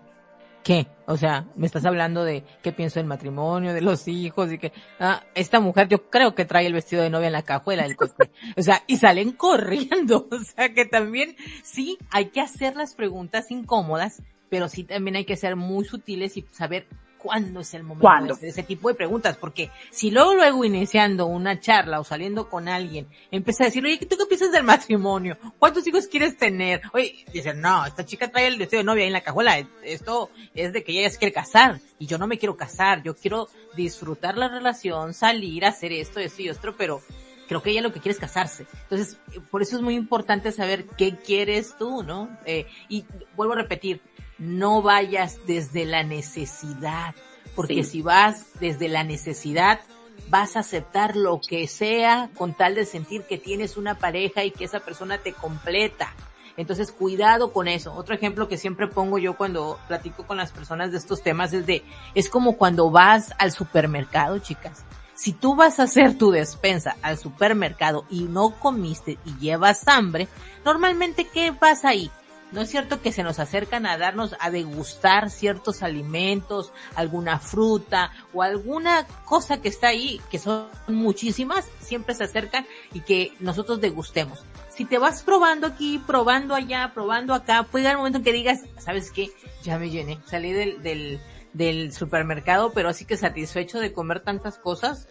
¿qué? O sea, me estás hablando de qué pienso del matrimonio, de los hijos y que, ah, esta mujer yo creo que trae el vestido de novia en la cajuela del coche. O sea, y salen (laughs) corriendo. O sea, que también sí hay que hacer las preguntas incómodas pero sí también hay que ser muy sutiles y saber cuándo es el momento de hacer ese tipo de preguntas, porque si luego luego iniciando una charla o saliendo con alguien, empieza a decir, oye, ¿tú qué piensas del matrimonio? ¿Cuántos hijos quieres tener? Oye, dicen, no, esta chica trae el vestido de novia ahí en la cajuela, esto es de que ella se quiere casar, y yo no me quiero casar, yo quiero disfrutar la relación, salir, hacer esto, esto y esto, pero creo que ella lo que quiere es casarse. Entonces, por eso es muy importante saber qué quieres tú, ¿no? Eh, y vuelvo a repetir, no vayas desde la necesidad, porque si vas desde la necesidad, vas a aceptar lo que sea con tal de sentir que tienes una pareja y que esa persona te completa. Entonces, cuidado con eso. Otro ejemplo que siempre pongo yo cuando platico con las personas de estos temas es de, es como cuando vas al supermercado, chicas. Si tú vas a hacer tu despensa al supermercado y no comiste y llevas hambre, normalmente ¿qué vas ahí? ¿No es cierto que se nos acercan a darnos, a degustar ciertos alimentos, alguna fruta o alguna cosa que está ahí, que son muchísimas, siempre se acercan y que nosotros degustemos? Si te vas probando aquí, probando allá, probando acá, puede llegar un momento en que digas, ¿sabes qué? Ya me llené, salí del, del, del supermercado, pero así que satisfecho de comer tantas cosas,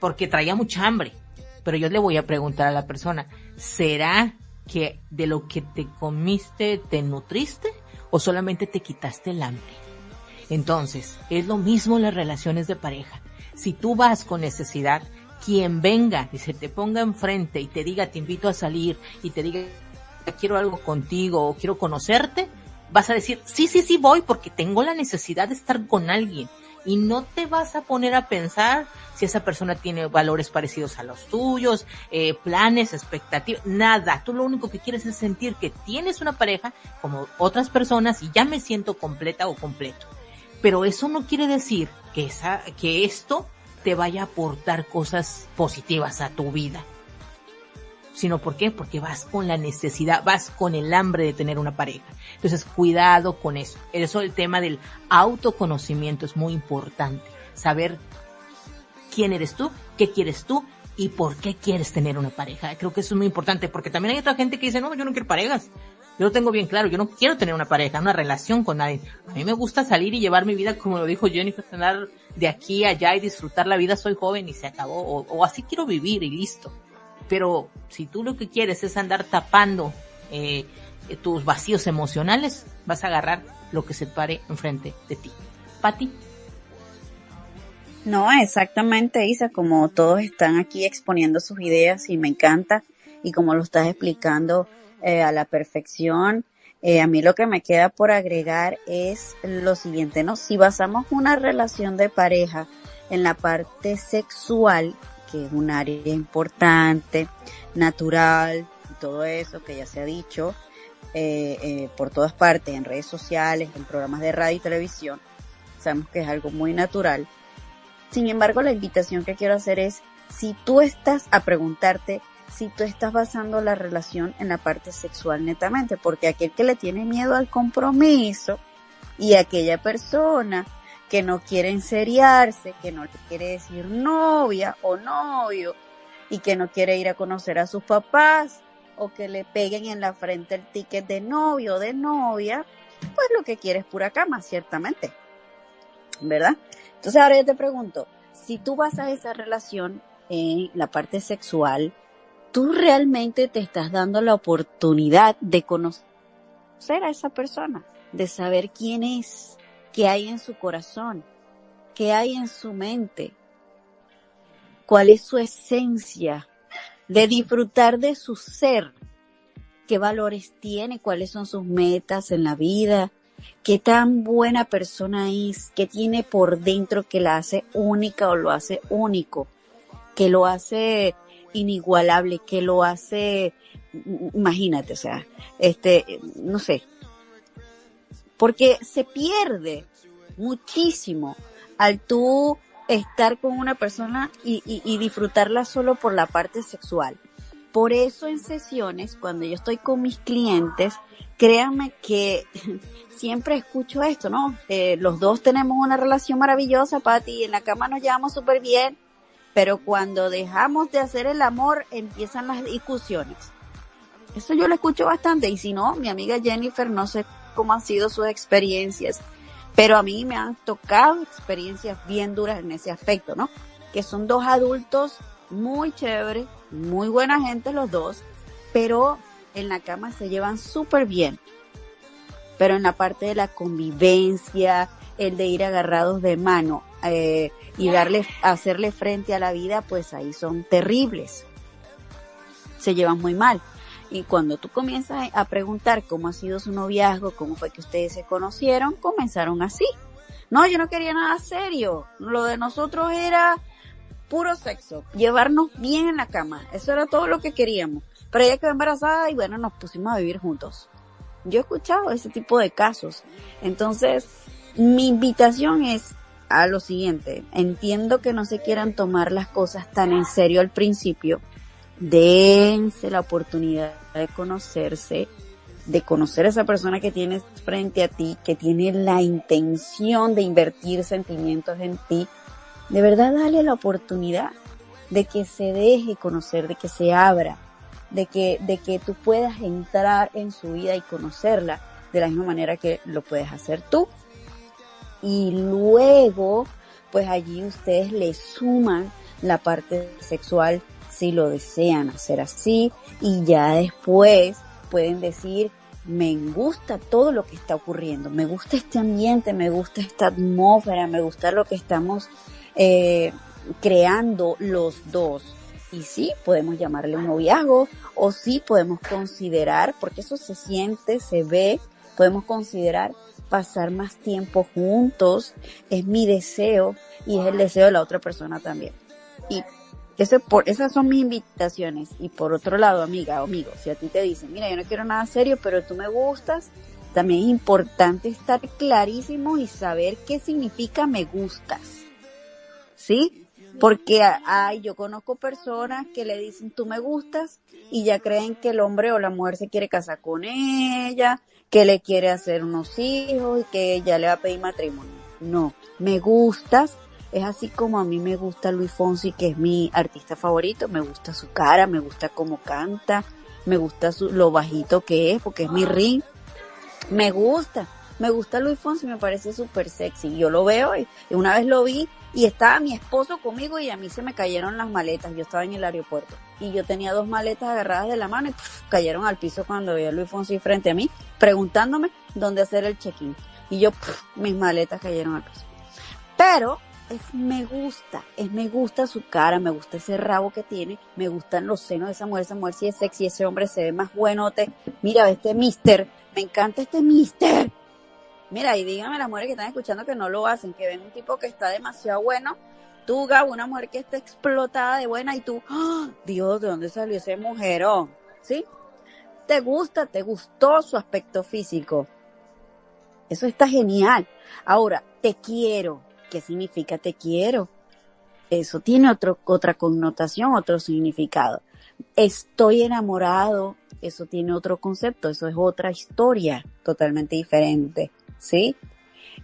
porque traía mucha hambre. Pero yo le voy a preguntar a la persona, ¿será que de lo que te comiste te nutriste o solamente te quitaste el hambre. Entonces, es lo mismo las relaciones de pareja. Si tú vas con necesidad, quien venga y se te ponga enfrente y te diga te invito a salir y te diga quiero algo contigo o quiero conocerte, vas a decir sí, sí, sí voy porque tengo la necesidad de estar con alguien y no te vas a poner a pensar si esa persona tiene valores parecidos a los tuyos, eh, planes, expectativas, nada. Tú lo único que quieres es sentir que tienes una pareja como otras personas y ya me siento completa o completo. Pero eso no quiere decir que esa, que esto te vaya a aportar cosas positivas a tu vida sino ¿por qué? Porque vas con la necesidad, vas con el hambre de tener una pareja. Entonces, cuidado con eso. Eso el tema del autoconocimiento es muy importante. Saber quién eres tú, qué quieres tú y por qué quieres tener una pareja. Creo que eso es muy importante porque también hay otra gente que dice, no, yo no quiero parejas. Yo lo tengo bien claro, yo no quiero tener una pareja, una relación con nadie. A mí me gusta salir y llevar mi vida como lo dijo Jennifer, tener de aquí a allá y disfrutar la vida, soy joven y se acabó. O así quiero vivir y listo. Pero si tú lo que quieres es andar tapando eh, tus vacíos emocionales, vas a agarrar lo que se pare enfrente de ti. Pati. No, exactamente, Isa, como todos están aquí exponiendo sus ideas y me encanta y como lo estás explicando eh, a la perfección, Eh, a mí lo que me queda por agregar es lo siguiente, ¿no? Si basamos una relación de pareja en la parte sexual, que es un área importante, natural, todo eso que ya se ha dicho, eh, eh, por todas partes, en redes sociales, en programas de radio y televisión, sabemos que es algo muy natural. Sin embargo, la invitación que quiero hacer es, si tú estás a preguntarte si tú estás basando la relación en la parte sexual netamente, porque aquel que le tiene miedo al compromiso y aquella persona que no quiere enseriarse, que no le quiere decir novia o novio y que no quiere ir a conocer a sus papás o que le peguen en la frente el ticket de novio o de novia, pues lo que quiere es pura cama, ciertamente. ¿Verdad? Entonces ahora yo te pregunto, si tú basas esa relación en la parte sexual, tú realmente te estás dando la oportunidad de conocer a esa persona, de saber quién es, qué hay en su corazón, qué hay en su mente, cuál es su esencia, de disfrutar de su ser, qué valores tiene, cuáles son sus metas en la vida, qué tan buena persona es, qué tiene por dentro que la hace única o lo hace único, que lo hace inigualable que lo hace, imagínate, o sea, este, no sé, porque se pierde muchísimo al tú estar con una persona y, y, disfrutarla solo por la parte sexual. Por eso en sesiones, cuando yo estoy con mis clientes, créanme que (laughs) siempre escucho esto, ¿no? Eh, los dos tenemos una relación maravillosa, Pati, y en la cama nos llevamos súper bien, pero cuando dejamos de hacer el amor empiezan las discusiones. Eso yo lo escucho bastante y si no, mi amiga Jennifer no sé cómo han sido sus experiencias, pero a mí me han tocado experiencias bien duras en ese aspecto, ¿no? Que son dos adultos muy chéveres, muy buena gente los dos, pero en la cama se llevan súper bien. Pero en la parte de la convivencia, el de ir agarrados de mano, eh, y darle, hacerle frente a la vida, pues ahí son terribles. Se llevan muy mal. Y cuando tú comienzas a preguntar cómo ha sido su noviazgo, cómo fue que ustedes se conocieron, comenzaron así. No, yo no quería nada serio. Lo de nosotros era puro sexo, llevarnos bien en la cama. Eso era todo lo que queríamos. Pero ella quedó embarazada y bueno, nos pusimos a vivir juntos. Yo he escuchado ese tipo de casos. Entonces, mi invitación es a lo siguiente. Entiendo que no se quieran tomar las cosas tan en serio al principio. Dense la oportunidad de conocerse, de conocer a esa persona que tienes frente a ti, que tiene la intención de invertir sentimientos en ti. De verdad, dale la oportunidad de que se deje conocer, de que se abra, de que, de que tú puedas entrar en su vida y conocerla de la misma manera que lo puedes hacer tú y luego pues allí ustedes le suman la parte sexual si lo desean hacer así y ya después pueden decir me gusta todo lo que está ocurriendo, me gusta este ambiente, me gusta esta atmósfera, me gusta lo que estamos eh, creando los dos. Y sí, podemos llamarle un noviazgo o sí podemos considerar, porque eso se siente, se ve, podemos considerar pasar más tiempo juntos, es mi deseo y es el deseo de la otra persona también. Y ese por, esas son mis invitaciones. Y por otro lado, amiga o amigo, si a ti te dicen, mira, yo no quiero nada serio, pero tú me gustas, también es importante estar clarísimo y saber qué significa me gustas. ¿Sí? Porque ay, yo conozco personas que le dicen tú me gustas y ya creen que el hombre o la mujer se quiere casar con ella, que le quiere hacer unos hijos y que ella le va a pedir matrimonio. No, me gustas, es así como a mí me gusta Luis Fonsi, que es mi artista favorito, me gusta su cara, me gusta cómo canta, me gusta su, lo bajito que es, porque es mi ring, me gusta, me gusta Luis Fonsi, me parece súper sexy, yo lo veo y, una vez lo vi y estaba mi esposo conmigo y a mí se me cayeron las maletas, yo estaba en el aeropuerto y yo tenía dos maletas agarradas de la mano y cayeron al piso cuando vi a Luis Fonsi frente a mí preguntándome dónde hacer el check-in. Y yo mis maletas cayeron al piso. Pero es me gusta, es me gusta su cara, me gusta ese rabo que tiene, me gustan los senos de esa mujer, esa mujer si es sexy, ese hombre se ve más buenote, mira este mister, me encanta este mister. Mira, y díganme las mujeres que están escuchando que no lo hacen, que ven un tipo que está demasiado bueno, tú Gabo, una mujer que está explotada de buena y tú, ¡Ah! Dios, ¿de dónde salió ese mujerón? ¿Sí? ¿Te gusta? ¿Te gustó su aspecto físico? Eso está genial. Ahora, te quiero. ¿Qué significa te quiero? Eso tiene otro, otra connotación, otro significado. Estoy enamorado. Eso tiene otro concepto. Eso es otra historia totalmente diferente. ¿Sí?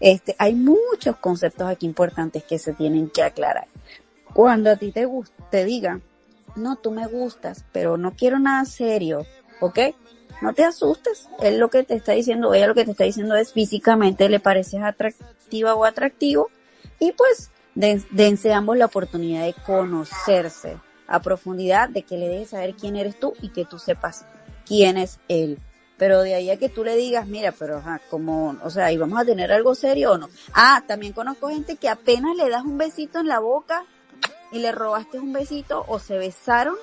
Este, hay muchos conceptos aquí importantes que se tienen que aclarar. Cuando a ti te te diga, no, tú me gustas, pero no quiero nada serio, ¿ok? No te asustes, él lo que te está diciendo, ella lo que te está diciendo es físicamente le pareces atractiva o atractivo y pues dense ambos la oportunidad de conocerse a profundidad, de que le dejes saber quién eres tú y que tú sepas quién es él. Pero de ahí a que tú le digas, mira, pero como, o sea, ¿y vamos a tener algo serio o no? Ah, también conozco gente que apenas le das un besito en la boca y le robaste un besito o se besaron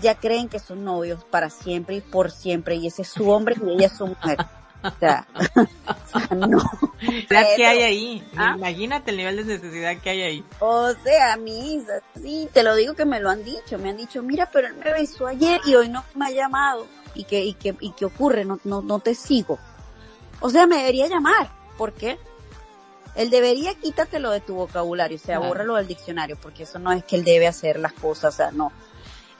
ya creen que son novios para siempre y por siempre y ese es su hombre y ella es su mujer. (laughs) O sea, no. ¿Qué hay ahí? ¿Ah? Imagínate el nivel de necesidad que hay ahí. O sea, mi sí, te lo digo que me lo han dicho. Me han dicho, mira, pero él me besó ayer y hoy no me ha llamado. ¿Y qué, y qué, y qué ocurre? No, no, no te sigo. O sea, me debería llamar. ¿Por qué? Él debería quítatelo de tu vocabulario, o sea, bórralo del diccionario, porque eso no es que él debe hacer las cosas, o sea, no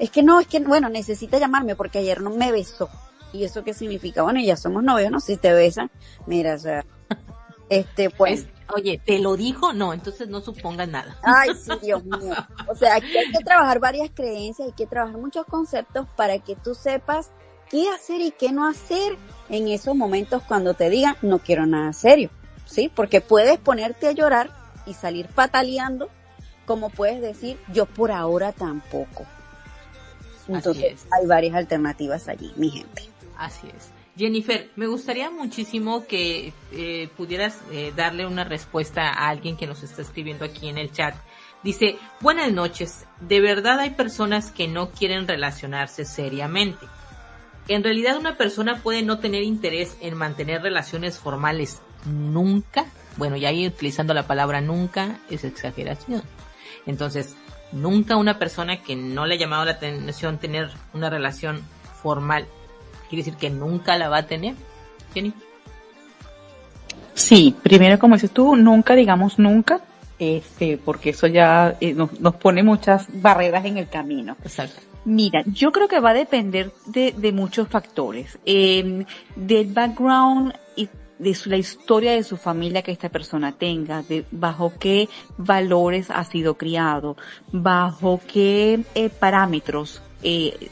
es que no, es que, bueno, necesita llamarme porque ayer no me besó. ¿Y eso qué significa? Bueno, ya somos novios, ¿no? Si te besan, mira, o sea, (laughs) este, pues. oye, ¿te lo dijo? No, entonces no supongas nada. Ay, sí, Dios (laughs) mío. O sea, aquí hay que trabajar varias creencias, hay que trabajar muchos conceptos para que tú sepas qué hacer y qué no hacer en esos momentos cuando te digan, no quiero nada serio. ¿Sí? Porque puedes ponerte a llorar y salir pataleando, como puedes decir, yo por ahora tampoco. Entonces hay varias alternativas allí, mi gente. Así es. Jennifer, me gustaría muchísimo que eh, pudieras eh, darle una respuesta a alguien que nos está escribiendo aquí en el chat. Dice, buenas noches, de verdad hay personas que no quieren relacionarse seriamente. En realidad una persona puede no tener interés en mantener relaciones formales nunca. Bueno, y ahí utilizando la palabra nunca es exageración. Entonces, nunca una persona que no le ha llamado la atención tener una relación formal, quiere decir que nunca la va a tener, Jenny. Sí, primero como dices tú, nunca digamos nunca, este, porque eso ya eh, nos, pone muchas barreras en el camino. Exacto. Mira, yo creo que va a depender de, de muchos factores. Eh, del background y de la historia de su familia que esta persona tenga, de bajo qué valores ha sido criado, bajo qué eh, parámetros eh,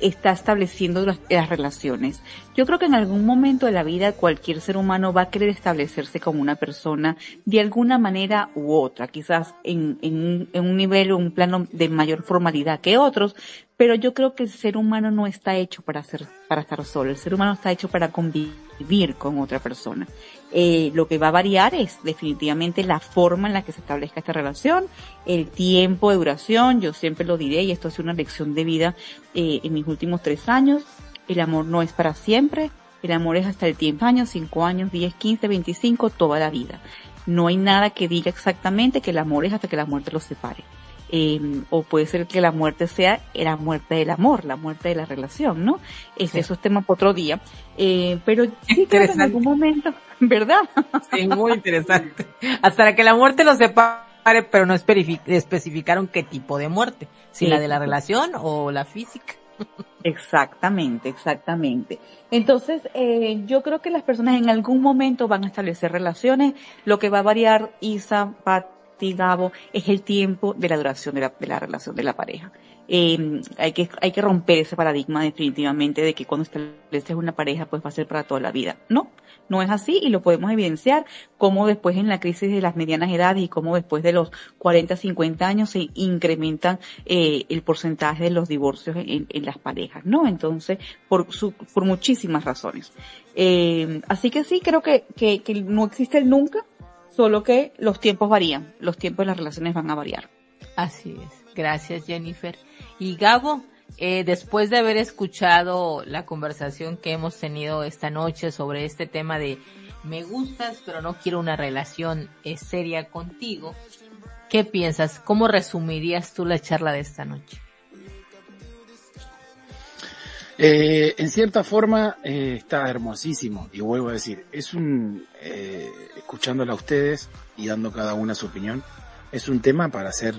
está estableciendo las, relaciones. Yo creo que en algún momento de la vida cualquier ser humano va a querer establecerse como una persona de alguna manera u otra, quizás en, en, en un nivel o un plano de mayor formalidad que otros, pero yo creo que el ser humano no está hecho para ser, para estar solo, el ser humano está hecho para convivir con otra persona. Eh, lo que va a variar es definitivamente la forma en la que se establezca esta relación, el tiempo de duración, yo siempre lo diré y esto ha sido una lección de vida eh, en mis últimos tres años, el amor no es para siempre, el amor es hasta el tiempo años, cinco años, diez, quince, veinticinco, toda la vida. No hay nada que diga exactamente que el amor es hasta que la muerte los separe. Em, o puede ser que la muerte sea la muerte del amor, la muerte de la relación, ¿no? Este, Eso es tema para otro día. Eh, pero sí creo que en algún momento, (laughs) ¿verdad? Sí, muy interesante. Hasta que la muerte los separe, pero no especificaron qué tipo de muerte, si la de la relación o la física. Exactamente, exactamente. Entonces, eh, yo creo que las personas en algún momento van a establecer relaciones. Lo que va a variar, Isa, Pat, es el tiempo de la duración de la, de la relación de la pareja. Eh, hay que, hay que romper ese paradigma definitivamente de que cuando estableces una pareja pues va a ser para toda la vida. No, no es así y lo podemos evidenciar como después en la crisis de las medianas edades y como después de los 40, 50 años se incrementan eh, el porcentaje de los divorcios en, las parejas, ¿no? Entonces, por, su, por muchísimas razones. Eh, así que sí, creo que, que, que no existe el nunca, solo que los tiempos varían, los tiempos de las relaciones van a variar. Así es. Gracias, Jennifer. Y Gabo, eh, después de haber escuchado la conversación que hemos tenido esta noche sobre este tema de me gustas, pero no quiero una relación eh, seria contigo, ¿qué piensas? ¿Cómo resumirías tú la charla de esta noche? Eh, en cierta forma eh, está hermosísimo y vuelvo a decir, es un, escuchándola a ustedes y dando cada una su opinión, es un tema para hacer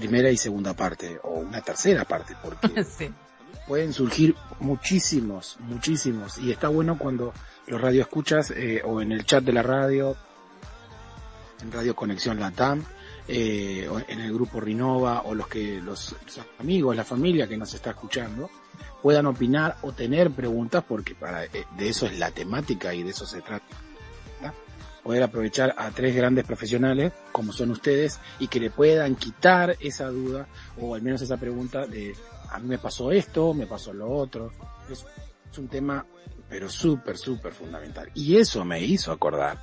primera y segunda parte o una tercera parte porque (laughs) sí. pueden surgir muchísimos, muchísimos y está bueno cuando los radio escuchas eh, o en el chat de la radio, en Radio Conexión Latam, eh, o en el grupo Rinova o los que los, los amigos, la familia que nos está escuchando puedan opinar o tener preguntas porque para eh, de eso es la temática y de eso se trata. Poder aprovechar a tres grandes profesionales como son ustedes y que le puedan quitar esa duda o al menos esa pregunta de a mí me pasó esto, me pasó lo otro. Es, es un tema pero súper, súper fundamental. Y eso me hizo acordar.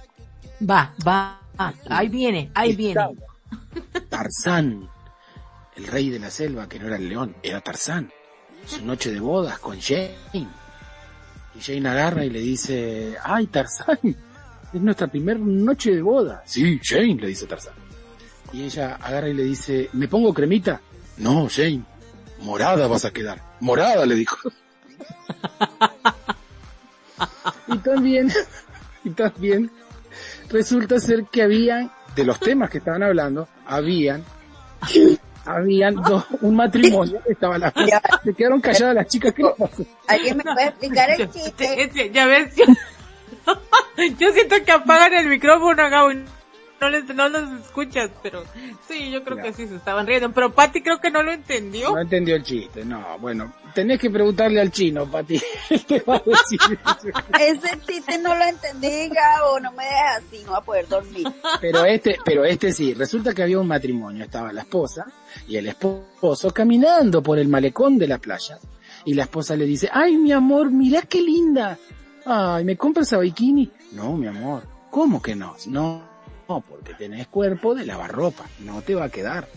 Va, va, va. ahí viene, ahí viene. (laughs) Tarzán, el rey de la selva, que no era el león, era Tarzán. Su noche de bodas con Jane. Y Jane agarra y le dice, ay Tarzán, es nuestra primera noche de boda. Sí, Jane, le dice Tarzán. Y ella agarra y le dice, ¿me pongo cremita? No, Jane, morada vas a quedar. Morada, le dijo. (laughs) y también, y también resulta ser que habían, de los temas que estaban hablando, habían, habían dos, un matrimonio, estaban las cosas, se quedaron calladas las chicas, ¿qué? ¿Alguien me puede explicar el (laughs) chiste? Ya ves, (laughs) yo, siento que apagan el micrófono, Gabo, y no les, no los escuchas, pero sí, yo creo que sí se estaban riendo, pero Patty creo que no lo entendió. No entendió el chiste, no, bueno, tenés que preguntarle al chino, Pati, (laughs) él te va a decir eso. Ese chiste no lo entendí, Gabo, no me dejas así, no va a poder dormir. Pero este, pero este sí, resulta que había un matrimonio, estaba la esposa y el esposo caminando por el malecón de la playa y la esposa le dice, ay mi amor, mirá qué linda, ay, ¿me compras a bikini? No, mi amor, ¿cómo que no? No, no, porque tenés cuerpo de lavarropa, no te va a quedar.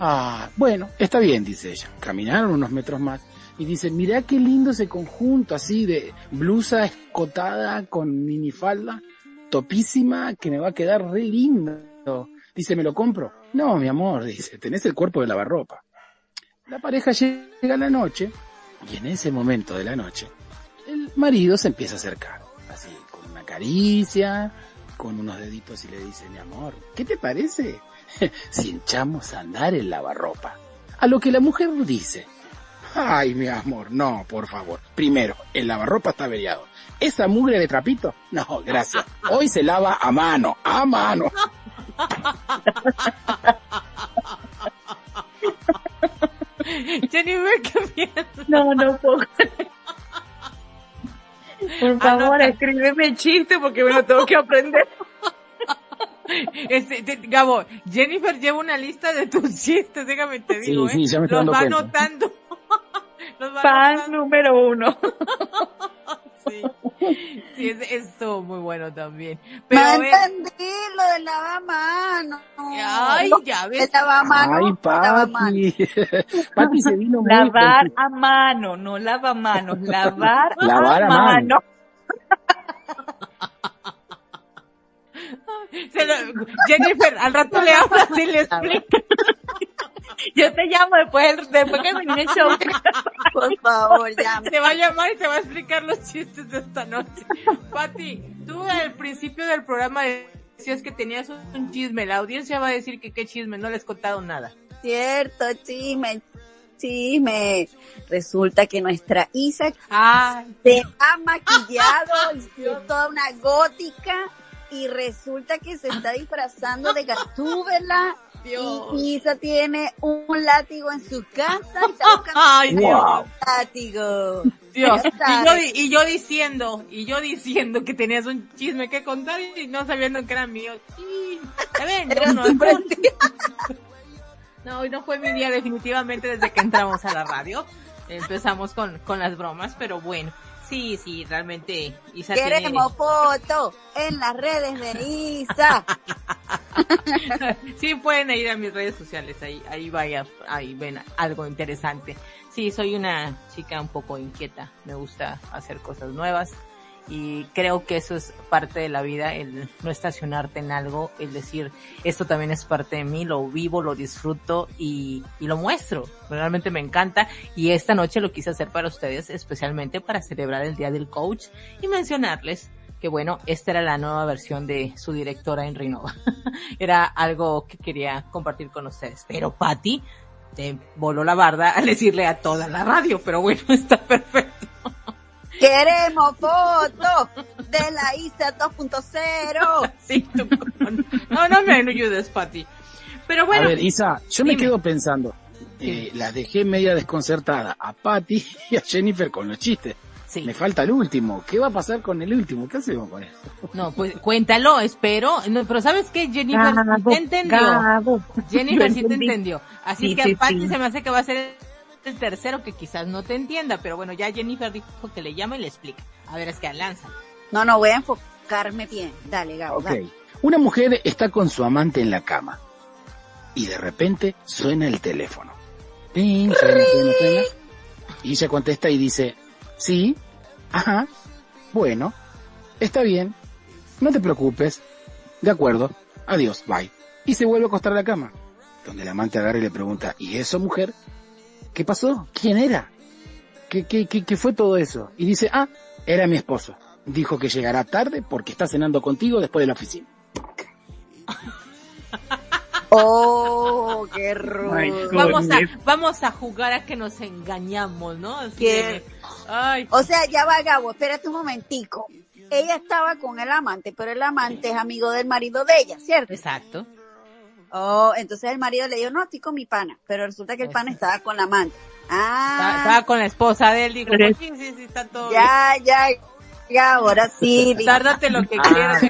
Ah, bueno, está bien, dice ella. Caminaron unos metros más y dice, mirá qué lindo ese conjunto así de blusa escotada con minifalda, topísima, que me va a quedar re lindo. Dice, ¿me lo compro? No, mi amor, dice, tenés el cuerpo de lavarropa. La pareja llega a la noche y en ese momento de la noche, marido se empieza a acercar, así, con una caricia, con unos deditos y le dice, mi amor, ¿qué te parece (laughs) si echamos a andar el lavarropa? A lo que la mujer dice, ay, mi amor, no, por favor. Primero, el lavarropa está averiado. ¿Esa mugre de trapito? No, gracias. Hoy se lava a mano, a mano. (laughs) Jennifer, ¿qué piensas? No, no puedo. Por favor, Anota. escríbeme chiste porque me lo tengo que aprender. (laughs) Este, te- Gabo, Jennifer lleva una lista de tus chistes, déjame te Sí, digo, sí, ¿eh? ya me estoy Los dando va cuenta. anotando. (laughs) Los va Fan anotando. número uno. (laughs) Sí, sí es, muy bueno también. No Pero ver, entendí lo del lavamanos. ay, ya El ves. lavamanos. Ay. Pati. Pati (laughs) se vino muy Lavar a mano, no lavamanos, lavar, (laughs) Lavar a, a mano. mano. (laughs) Se lo- Jennifer, al rato le hablas y le explicas. Yo te llamo después, después que termine el show. (laughs) Por favor, ya. (laughs) Te va a llamar y te va a explicar los chistes de esta noche. Pati, tú al principio del programa decías que tenías un chisme. La audiencia va a decir que qué chisme, no les he contado nada. Cierto, chisme, chisme. Resulta que nuestra Isa Ay, se ha maquillado, hizo toda una gótica y resulta que se está disfrazando de Gatúbela Dios. y Isa tiene un látigo en su casa y está (laughs) buscando Ay, un Dios. látigo. Dios. Y yo, y yo diciendo, y yo diciendo que tenías un chisme que contar y no sabiendo que era mío. Sí, no, no, frente. no, hoy no fue mi día definitivamente desde que entramos a la radio. Empezamos con, con las bromas, pero bueno. Sí, sí, realmente Isa Queremos fotos en las redes de Isa. (laughs) sí, pueden ir a mis redes sociales, ahí, ahí vaya, ahí ven algo interesante. Sí, soy una chica un poco inquieta, me gusta hacer cosas nuevas y creo que eso es parte de la vida, el no estacionarte en algo, el decir, esto también es parte de mí, lo vivo, lo disfruto y, y lo muestro. Realmente me encanta y esta noche lo quise hacer para ustedes, especialmente para celebrar el Día del Coach y mencionarles que bueno, esta era la nueva versión de su directora en Renova. (laughs) era algo que quería compartir con ustedes. Pero Patty te voló la barda al decirle a toda la radio, pero bueno, (laughs) está perfecto. Queremos fotos de la ISA (laughs) 2.0. sí, tú, no, no me ayudes, Pati. Pero bueno. A ver, Isa, yo me quedo pensando. Eh, las dejé media desconcertada a Patty y a Jennifer con los chistes. Sí. Me falta el último. ¿Qué va a pasar con el último? ¿Qué hacemos con eso? No, pues cuéntalo, espero. No, pero ¿sabes qué? Jennifer te entendió. Jennifer sí te entendió. Así que a Patty se me hace que va a ser el tercero que quizás no te entienda, pero bueno, ya Jennifer dijo que le llama y le explica. A ver, es que lanza. No, no, voy a enfocarme bien. Dale, Gabo. Ok. Una mujer está con su amante en la cama y de repente suena el teléfono. Y ella contesta y dice, sí, ajá, bueno, está bien, no te preocupes, de acuerdo, adiós, bye. Y se vuelve a acostar a la cama, donde el amante agarra y le pregunta, ¿y eso mujer? ¿Qué pasó? ¿Quién era? ¿Qué, qué, qué, qué fue todo eso? Y dice, ah, era mi esposo. Dijo que llegará tarde porque está cenando contigo después de la oficina. (laughs) Oh, qué rudo. Vamos a, vamos a jugar a que nos engañamos, ¿no? O sea, ya va Gabo, espérate un momentico. Ella estaba con el amante, pero el amante es amigo del marido de ella, ¿cierto? Exacto. Oh, entonces el marido le dijo, no, estoy con mi pana, pero resulta que el pana estaba con la amante. Ah. Estaba con la esposa de él, dijo, sí, sí, sí, está todo Ya, ya, ya, ahora sí. (laughs) Tárdate lo que quieras.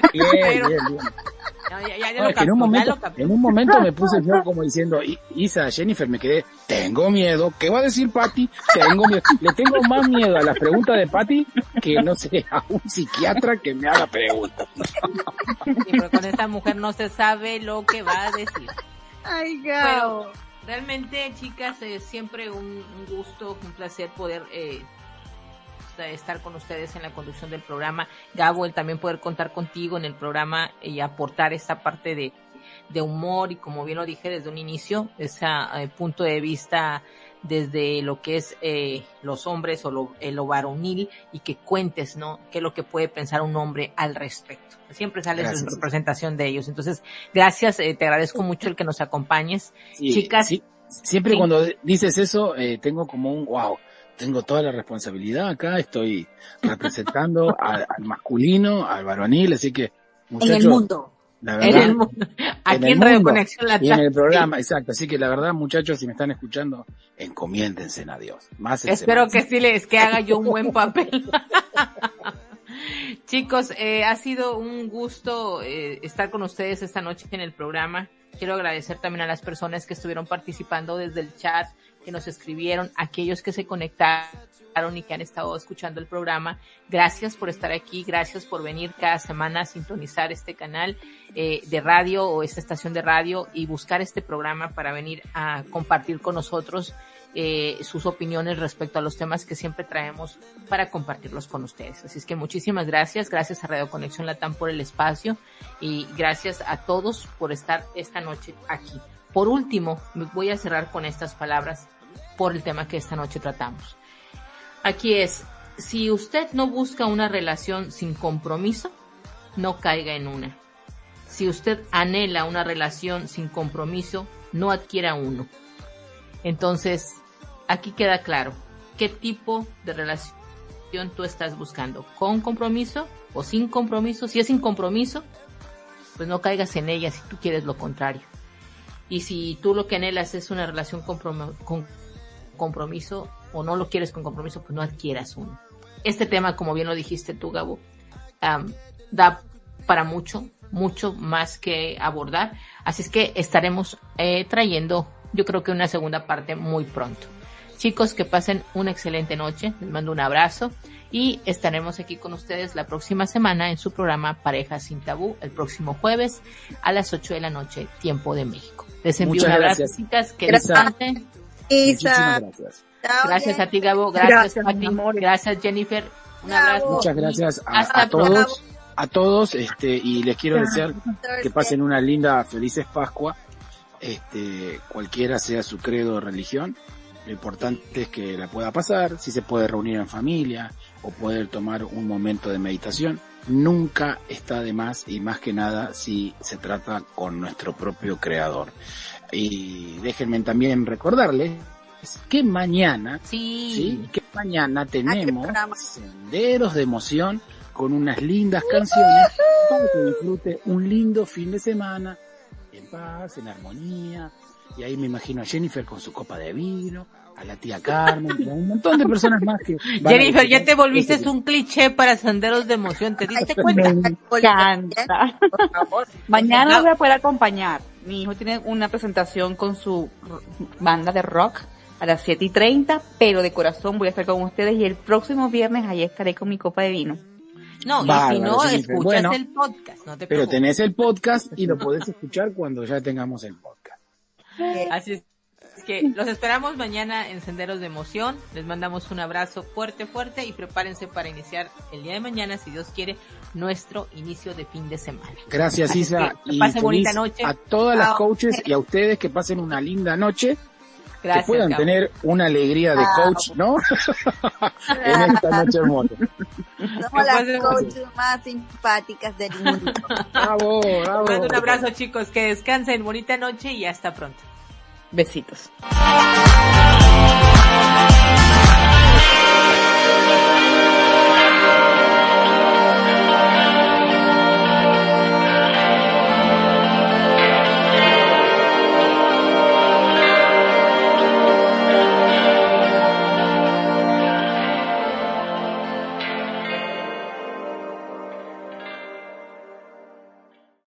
En, un momento, en un momento me puse yo como diciendo, Isa, Jennifer, me quedé, tengo miedo, ¿qué va a decir Patty? Tengo miedo, le tengo más miedo a las preguntas de Patty que, no sé, a un psiquiatra que me haga preguntas. pero con esta mujer no se sabe lo que va a decir. Ay, Gao. realmente, chicas, es siempre un, gusto, un placer poder eh, estar con ustedes en la conducción del programa. Gabo, el también poder contar contigo en el programa y aportar esta parte de, de humor y como bien lo dije desde un inicio, ese eh, punto de vista desde lo que es eh, los hombres o lo, eh, lo, varonil y que cuentes, ¿no? ¿Qué es lo que puede pensar un hombre al respecto? Siempre sale en representación de ellos. Entonces, gracias, te agradezco mucho el que nos acompañes. Chicas. Siempre cuando dices eso, tengo como un wow tengo toda la responsabilidad acá, estoy representando (laughs) al, masculino, al varonil, así que muchachos, en el mundo. La verdad, en el mundo. Aquí en, Radio Conexión Latina. Y en el programa, exacto. Así que la verdad, muchachos, si me están escuchando, encomiéndense a Dios. Más Espero que sí les, que haga yo un buen papel. (laughs) Chicos, eh, ha sido un gusto eh, estar con ustedes esta noche en el programa. Quiero agradecer también a las personas que estuvieron participando desde el chat, que nos escribieron, aquellos que se conectaron y que han estado escuchando el programa. Gracias por estar aquí, gracias por venir cada semana a sintonizar este canal eh, de radio o esta estación de radio y buscar este programa para venir a compartir con nosotros eh, sus opiniones respecto a los temas que siempre traemos para compartirlos con ustedes. Así es que muchísimas gracias, gracias a Radio Conexión Latam por el espacio y gracias a todos por estar esta noche aquí. Por último, voy a cerrar con estas palabras por el tema que esta noche tratamos. Aquí es, si usted no busca una relación sin compromiso, no caiga en una. Si usted anhela una relación sin compromiso, no adquiera uno. Entonces, aquí queda claro qué tipo de relación tú estás buscando, con compromiso o sin compromiso. Si es sin compromiso, pues no caigas en ella si tú quieres lo contrario. Y si tú lo que anhelas es una relación con compromiso o no lo quieres con compromiso, pues no adquieras uno. Este tema, como bien lo dijiste tú, Gabo, da para mucho, mucho más que abordar. Así es que estaremos eh, trayendo, yo creo que una segunda parte muy pronto. Chicos, que pasen una excelente noche. Les mando un abrazo y estaremos aquí con ustedes la próxima semana en su programa Parejas sin Tabú, el próximo jueves a las 8 de la noche, tiempo de México. Les envío un abrazo, chicas, que. Isa. gracias. Gracias a ti, Gabo. Gracias, gracias, gracias Jennifer. Un abrazo. Muchas gracias a, a todos, a todos, este, y les quiero desear que pasen una linda, felices Pascua, este, cualquiera sea su credo o religión. Lo importante es que la pueda pasar, si se puede reunir en familia o poder tomar un momento de meditación. Nunca está de más y más que nada si se trata con nuestro propio creador. Y déjenme también recordarles que mañana, sí, que mañana tenemos senderos de emoción con unas lindas canciones para que disfrute un lindo fin de semana en paz, en armonía. Y ahí me imagino a Jennifer con su copa de vino, a la tía Carmen, a un montón de personas más que... (laughs) Jennifer, ya te volviste este un cliché para senderos de emoción, ¿te diste cuenta? Me encanta. Mañana voy a poder acompañar. Mi hijo tiene una presentación con su banda de rock a las 7 y 30, pero de corazón voy a estar con ustedes y el próximo viernes ahí estaré con mi copa de vino. No, y si no, escuchas el podcast, no te Pero tenés el podcast y lo podés escuchar cuando ya tengamos el podcast. Así es que los esperamos mañana en Senderos de Emoción. Les mandamos un abrazo fuerte, fuerte y prepárense para iniciar el día de mañana, si Dios quiere, nuestro inicio de fin de semana. Gracias, Isa. y pasen bonita noche. A todas las coaches y a ustedes que pasen una linda noche. Gracias, que puedan tener una alegría de coach, ¿no? (laughs) en esta noche hermosa. Somos las coaches más simpáticas del mundo. Bravo, bravo. mando un abrazo chicos, que descansen, bonita noche y hasta pronto. Besitos.